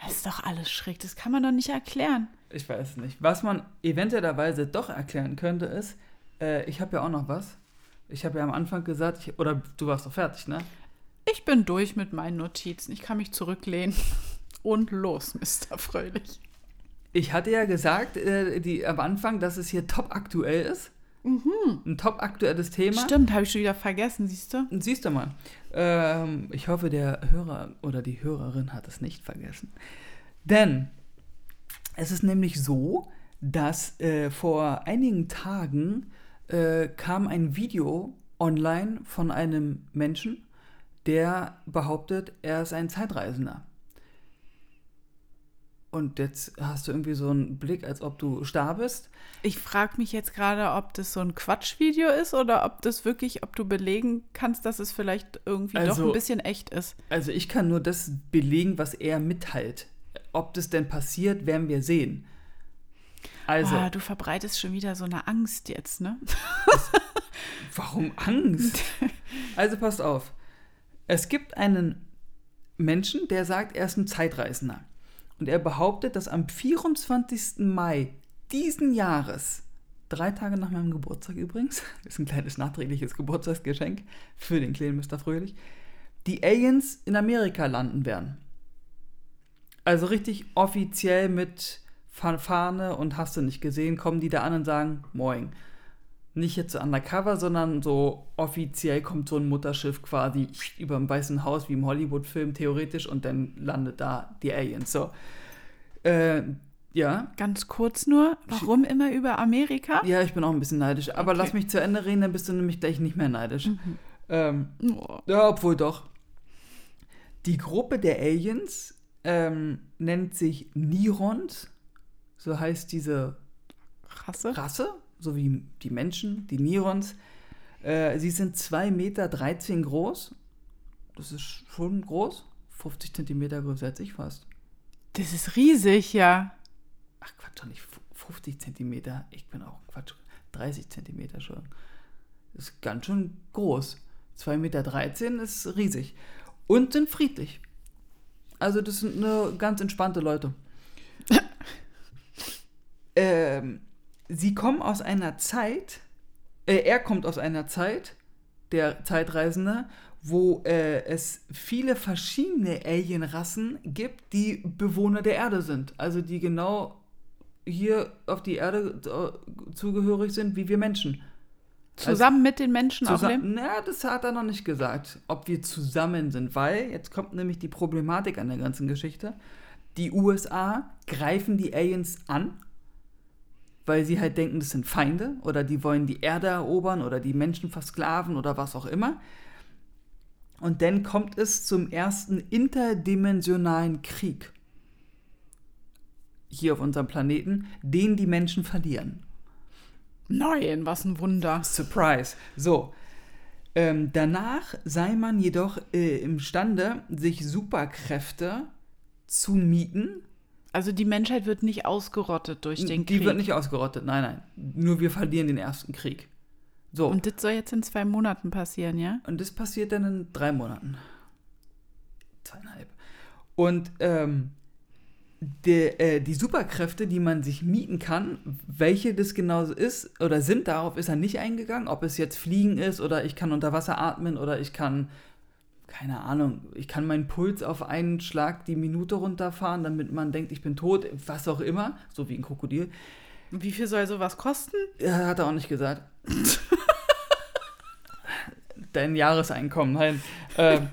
Das ist doch alles schräg. Das kann man doch nicht erklären. Ich weiß nicht. Was man eventuellerweise doch erklären könnte, ist, äh, ich habe ja auch noch was. Ich habe ja am Anfang gesagt, ich, oder du warst doch fertig, ne? Ich bin durch mit meinen Notizen. Ich kann mich zurücklehnen. Und los, Mr. Fröhlich. Ich hatte ja gesagt äh, die, am Anfang, dass es hier top aktuell ist. Ein top aktuelles Thema. Stimmt, habe ich schon wieder vergessen, siehst du? Siehst du mal. Ähm, ich hoffe, der Hörer oder die Hörerin hat es nicht vergessen. Denn es ist nämlich so, dass äh, vor einigen Tagen äh, kam ein Video online von einem Menschen, der behauptet, er ist ein Zeitreisender. Und jetzt hast du irgendwie so einen Blick, als ob du starr bist. Ich frage mich jetzt gerade, ob das so ein Quatschvideo ist oder ob das wirklich, ob du belegen kannst, dass es vielleicht irgendwie doch Also- ein bisschen echt ist. Also ich kann nur das belegen, was er mitteilt. Ob das denn passiert, werden wir sehen. Also, Ah, du verbreitest schon wieder so eine Angst jetzt, ne? warum Angst? also passt auf. Es gibt einen Menschen, der sagt, er ist ein Zeitreisender. Und er behauptet, dass am 24. Mai diesen Jahres drei Tage nach meinem Geburtstag übrigens, ist ein kleines nachträgliches Geburtstagsgeschenk für den kleinen Mr. Fröhlich, die Aliens in Amerika landen werden. Also richtig offiziell mit Fahne und hast du nicht gesehen, kommen die da an und sagen, moin. Nicht jetzt so undercover, sondern so offiziell kommt so ein Mutterschiff quasi über dem Weißen Haus wie im Hollywood-Film theoretisch und dann landet da die Aliens. So. Äh, ja. Ganz kurz nur, warum immer über Amerika? Ja, ich bin auch ein bisschen neidisch. Aber Okay. lass mich zu Ende reden, dann bist du nämlich gleich nicht mehr neidisch. Mhm. Ähm, Oh, ja, obwohl doch. Die Gruppe der Aliens ähm, nennt sich Nirons. So heißt diese Rasse? Rasse, so wie die Menschen, die Nirons. Äh, sie sind 2,13 Meter groß. Das ist schon groß. 50 Zentimeter größer als ich fast. Das ist riesig, ja. Ach Quatsch, doch nicht 50 Zentimeter. Ich bin auch Quatsch. 30 Zentimeter schon. Das ist ganz schön groß. 2,13 Meter ist riesig. Und sind friedlich. Also das sind eine ganz entspannte Leute. ähm, sie kommen aus einer Zeit, äh, er kommt aus einer Zeit, der Zeitreisende, wo äh, es viele verschiedene Alienrassen gibt, die Bewohner der Erde sind. Also die genau hier auf die Erde äh, zugehörig sind, wie wir Menschen. Zusammen mit den Menschen? Zusammen, na, das hat er noch nicht gesagt, ob wir zusammen sind, weil jetzt kommt nämlich die Problematik an der ganzen Geschichte. Die USA greifen die Aliens an, weil sie halt denken, das sind Feinde oder die wollen die Erde erobern oder die Menschen versklaven oder was auch immer. Und dann kommt es zum ersten interdimensionalen Krieg hier auf unserem Planeten, den die Menschen verlieren. Nein, was ein Wunder. Surprise. So. Ähm, danach sei man jedoch äh, imstande, sich Superkräfte zu mieten. Also die Menschheit wird nicht ausgerottet durch den Die Krieg. wird nicht ausgerottet, nein, nein. Nur wir verlieren den ersten Krieg. So. Und, Und das soll jetzt in zwei Monaten passieren, ja? das passiert dann in drei Monaten. Zweieinhalb. Und ähm, der, äh, die Superkräfte, die man sich mieten kann, welche das genau ist oder sind, darauf ist er nicht eingegangen. Ob es jetzt Fliegen ist oder ich kann unter Wasser atmen oder ich kann, keine Ahnung, ich kann meinen Puls auf einen Schlag die Minute runterfahren, damit man denkt, ich bin tot, was auch immer, so wie ein Krokodil. Wie viel soll sowas kosten? Ja, hat er auch nicht gesagt. Dein Jahreseinkommen, nein. Ähm,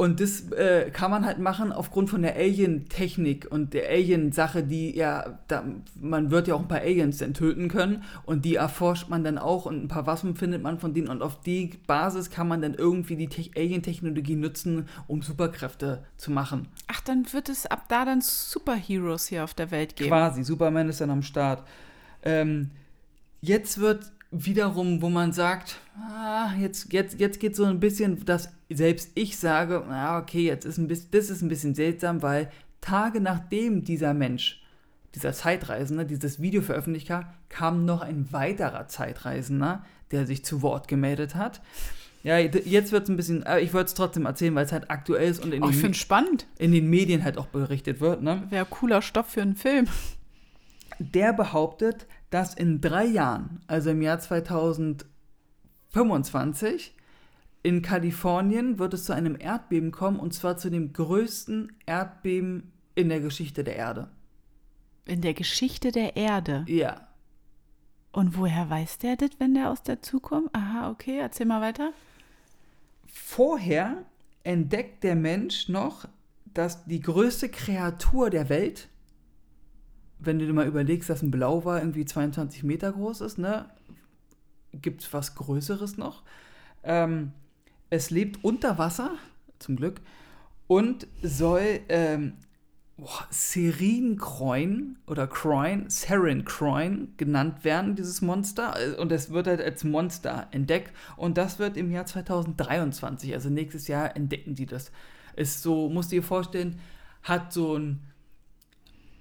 und das äh, kann man halt machen aufgrund von der Alien-Technik und der Alien-Sache, die ja, da, man wird ja auch ein paar Aliens dann töten können und die erforscht man dann auch und ein paar Waffen findet man von denen und auf die Basis kann man dann irgendwie die Te Alien-Technologie nutzen, um Superkräfte zu machen. Ach, dann wird es ab da dann Superheroes hier auf der Welt geben. Quasi, Superman ist dann am Start. Ähm, jetzt wird wiederum, wo man sagt, ah, jetzt, jetzt, jetzt geht so ein bisschen, dass selbst ich sage, ah, okay, jetzt ist ein bisschen, das ist ein bisschen seltsam, weil Tage nachdem dieser Mensch, dieser Zeitreisende, dieses Video veröffentlicht hat, kam noch ein weiterer Zeitreisender, der sich zu Wort gemeldet hat. Ja, jetzt wird es ein bisschen, aber ich wollte es trotzdem erzählen, weil es halt aktuell ist und in, Oh, den, spannend. in den Medien halt auch berichtet wird, ne? Wäre cooler Stoff für einen Film. der behauptet, dass in drei Jahren, also im Jahr 2025, in Kalifornien wird es zu einem Erdbeben kommen und zwar zu dem größten Erdbeben in der Geschichte der Erde. In der Geschichte der Erde. Ja. Und woher weiß der das, wenn der aus der Zukunft? Aha, okay, erzähl mal weiter. Vorher entdeckt der Mensch noch, dass die größte Kreatur der Welt, wenn du dir mal überlegst, dass ein Blauwal irgendwie 22 Meter groß ist, ne, gibt es was Größeres noch. Ähm, es lebt unter Wasser, zum Glück, und soll ähm, boah, Serinkroin oder Croin, Serinkroin genannt werden, dieses Monster. Und es wird halt als Monster entdeckt. Und das wird im Jahr 2023, also nächstes Jahr, entdecken die das. Ist so, musst du dir vorstellen, hat so ein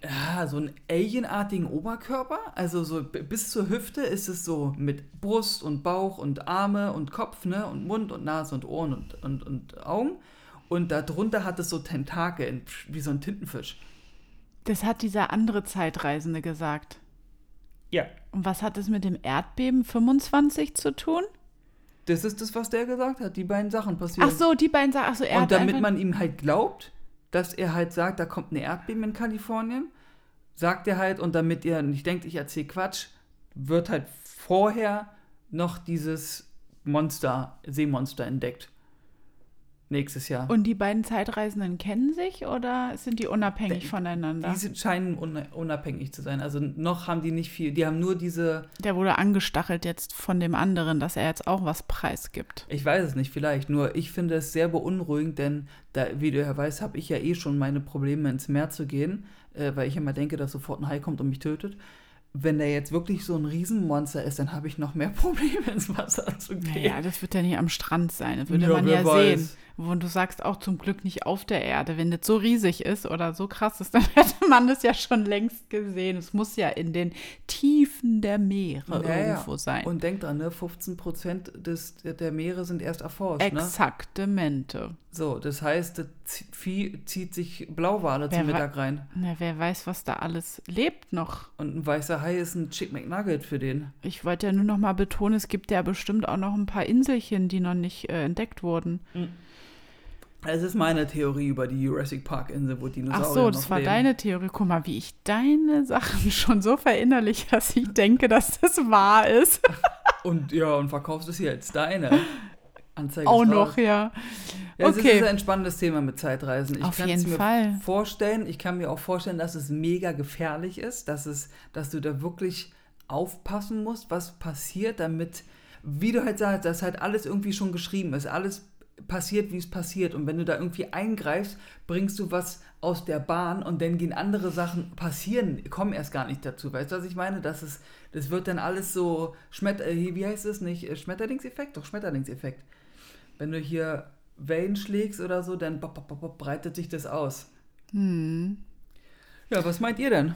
ja, so einen alienartigen Oberkörper. Also so bis zur Hüfte ist es so mit Brust und Bauch und Arme und Kopf, ne? Und Mund und Nase und Ohren und, und, und Augen. Und darunter hat es so Tentakel, wie so ein Tintenfisch. Das hat dieser andere Zeitreisende gesagt. Ja. Und was hat es mit dem Erdbeben 25 zu tun? Das ist das, was der gesagt hat. Die beiden Sachen passieren. Ach so, die beiden Sachen. Ach so, er Und damit man ihm halt glaubt, dass er halt sagt, da kommt eine Erdbeben in Kalifornien, sagt er halt, und damit ihr nicht denkt, ich erzähle Quatsch, wird halt vorher noch dieses Monster, Seemonster entdeckt. Nächstes Jahr. Und die beiden Zeitreisenden kennen sich oder sind die unabhängig Die- voneinander? die sind, scheinen un unabhängig zu sein. Also noch haben die nicht viel. Die haben nur diese, Der wurde angestachelt jetzt von dem anderen, dass er jetzt auch was preisgibt. ich weiß es nicht, vielleicht. Nur ich finde es sehr beunruhigend, denn da, wie du ja weißt, habe ich ja eh schon meine Probleme ins Meer zu gehen, äh, weil ich immer denke, dass sofort ein Hai kommt und mich tötet. Wenn der jetzt wirklich so ein Riesenmonster ist, dann habe ich noch mehr Probleme ins Wasser zu gehen. Naja, das wird ja nicht am Strand sein. Das würde Ja, man ja weiß. sehen. Wo du sagst auch zum Glück nicht auf der Erde. Wenn das so riesig ist oder so krass ist, dann hätte man das ja schon längst gesehen. Es muss ja in den Tiefen der Meere Ja, ja. irgendwo sein. Und denk dran, ne, 15 Prozent des, der Meere sind erst erforscht. Ne? Exaktamente. So, das heißt, das Vieh zieht sich Blauwale Wer zum Mittag rein. Na, wer weiß, was da alles lebt noch. Und ein weißer Hai ist ein Chick McNugget für den. Ich wollte ja nur noch mal betonen, es gibt ja bestimmt auch noch ein paar Inselchen, die noch nicht äh, entdeckt wurden. Es ist meine Theorie über die Jurassic Park Insel, wo Dinosaurier Ach so, das war leben. deine Theorie. Guck mal, wie ich deine Sachen schon so verinnerliche, dass ich denke, dass das wahr ist. Und ja, und verkaufst es hier als deine. Anzeige Auch noch, raus. ja. Ja, es Okay. ist ein spannendes Thema mit Zeitreisen. Ich Auf kann es jeden mir Fall. vorstellen, ich kann mir auch vorstellen, dass es mega gefährlich ist, dass, es, dass du da wirklich aufpassen musst, was passiert, damit, wie du halt sagst, dass halt alles irgendwie schon geschrieben ist, alles passiert, wie es passiert. Und wenn du da irgendwie eingreifst, bringst du was aus der Bahn und dann gehen andere Sachen passieren, kommen erst gar nicht dazu. Weißt du, was ich meine? Das, ist, das wird dann alles so, Schmet äh, wie heißt es nicht? Äh, Schmetterlingseffekt? Doch, Schmetterlingseffekt. Wenn du hier Wellen schlägst oder so, dann breitet sich das aus. Hm. Ja, was meint ihr denn,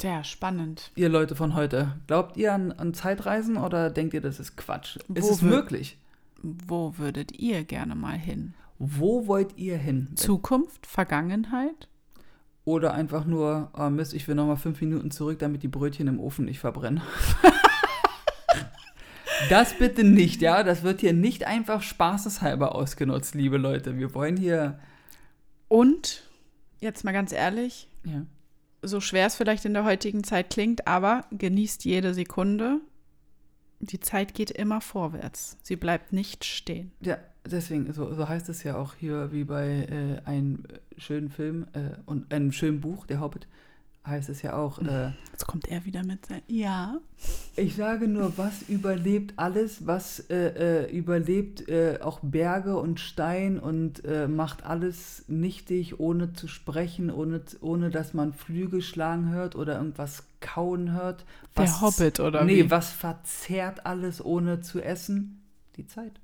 Sehr spannend. ihr Leute von heute? Glaubt ihr an, an Zeitreisen oder denkt ihr, das ist Quatsch? ist Wo es wir- möglich? Wo würdet ihr gerne mal hin? Wo wollt ihr hin? Zukunft, Vergangenheit? Oder einfach nur, oh Mist, ich will nochmal fünf Minuten zurück, damit die Brötchen im Ofen nicht verbrennen. das bitte nicht, ja? Das wird hier nicht einfach spaßeshalber ausgenutzt, liebe Leute. Wir wollen hier. Und, jetzt mal ganz ehrlich, Ja. so schwer es vielleicht in der heutigen Zeit klingt, aber genießt jede Sekunde. Die Zeit geht immer vorwärts. Sie bleibt nicht stehen. Ja, deswegen, so, so heißt es ja auch hier wie bei äh, einem schönen Film äh, und einem schönen Buch, der Hobbit, heißt es ja auch. Äh, Jetzt kommt er wieder mit sein. Ja. ich sage nur, was überlebt alles, was äh, äh, überlebt äh, auch Berge und Stein und macht alles nichtig, ohne zu sprechen, ohne, ohne dass man Flügel schlagen hört oder irgendwas kauen hört. Der Was, Hobbit, oder Nee, wie? was verzehrt alles, ohne zu essen? Die Zeit.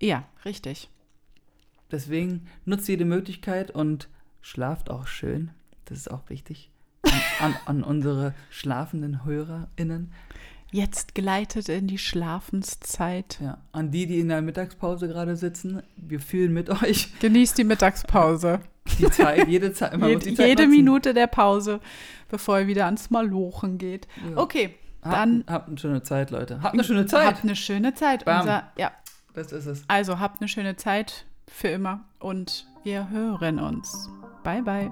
Ja, richtig. Deswegen nutzt jede Möglichkeit und schlaft auch schön. Das ist auch wichtig. An, an, an unsere schlafenden HörerInnen. Jetzt geleitet in die Schlafenszeit. Ja, an die, die in der Mittagspause gerade sitzen. Wir fühlen mit euch Genießt die Mittagspause. Die Zeit, jede Zeit. Man Jede, die Zeit jede nutzen. Minute der Pause, bevor ihr wieder ans Malochen geht. Ja. Okay, Habt, dann habt eine schöne Zeit, Leute. Habt eine schöne Zeit. habt eine schöne Zeit. Bam. Unser, ja, Das ist es. also habt eine schöne Zeit für immer und wir hören uns. Bye, bye.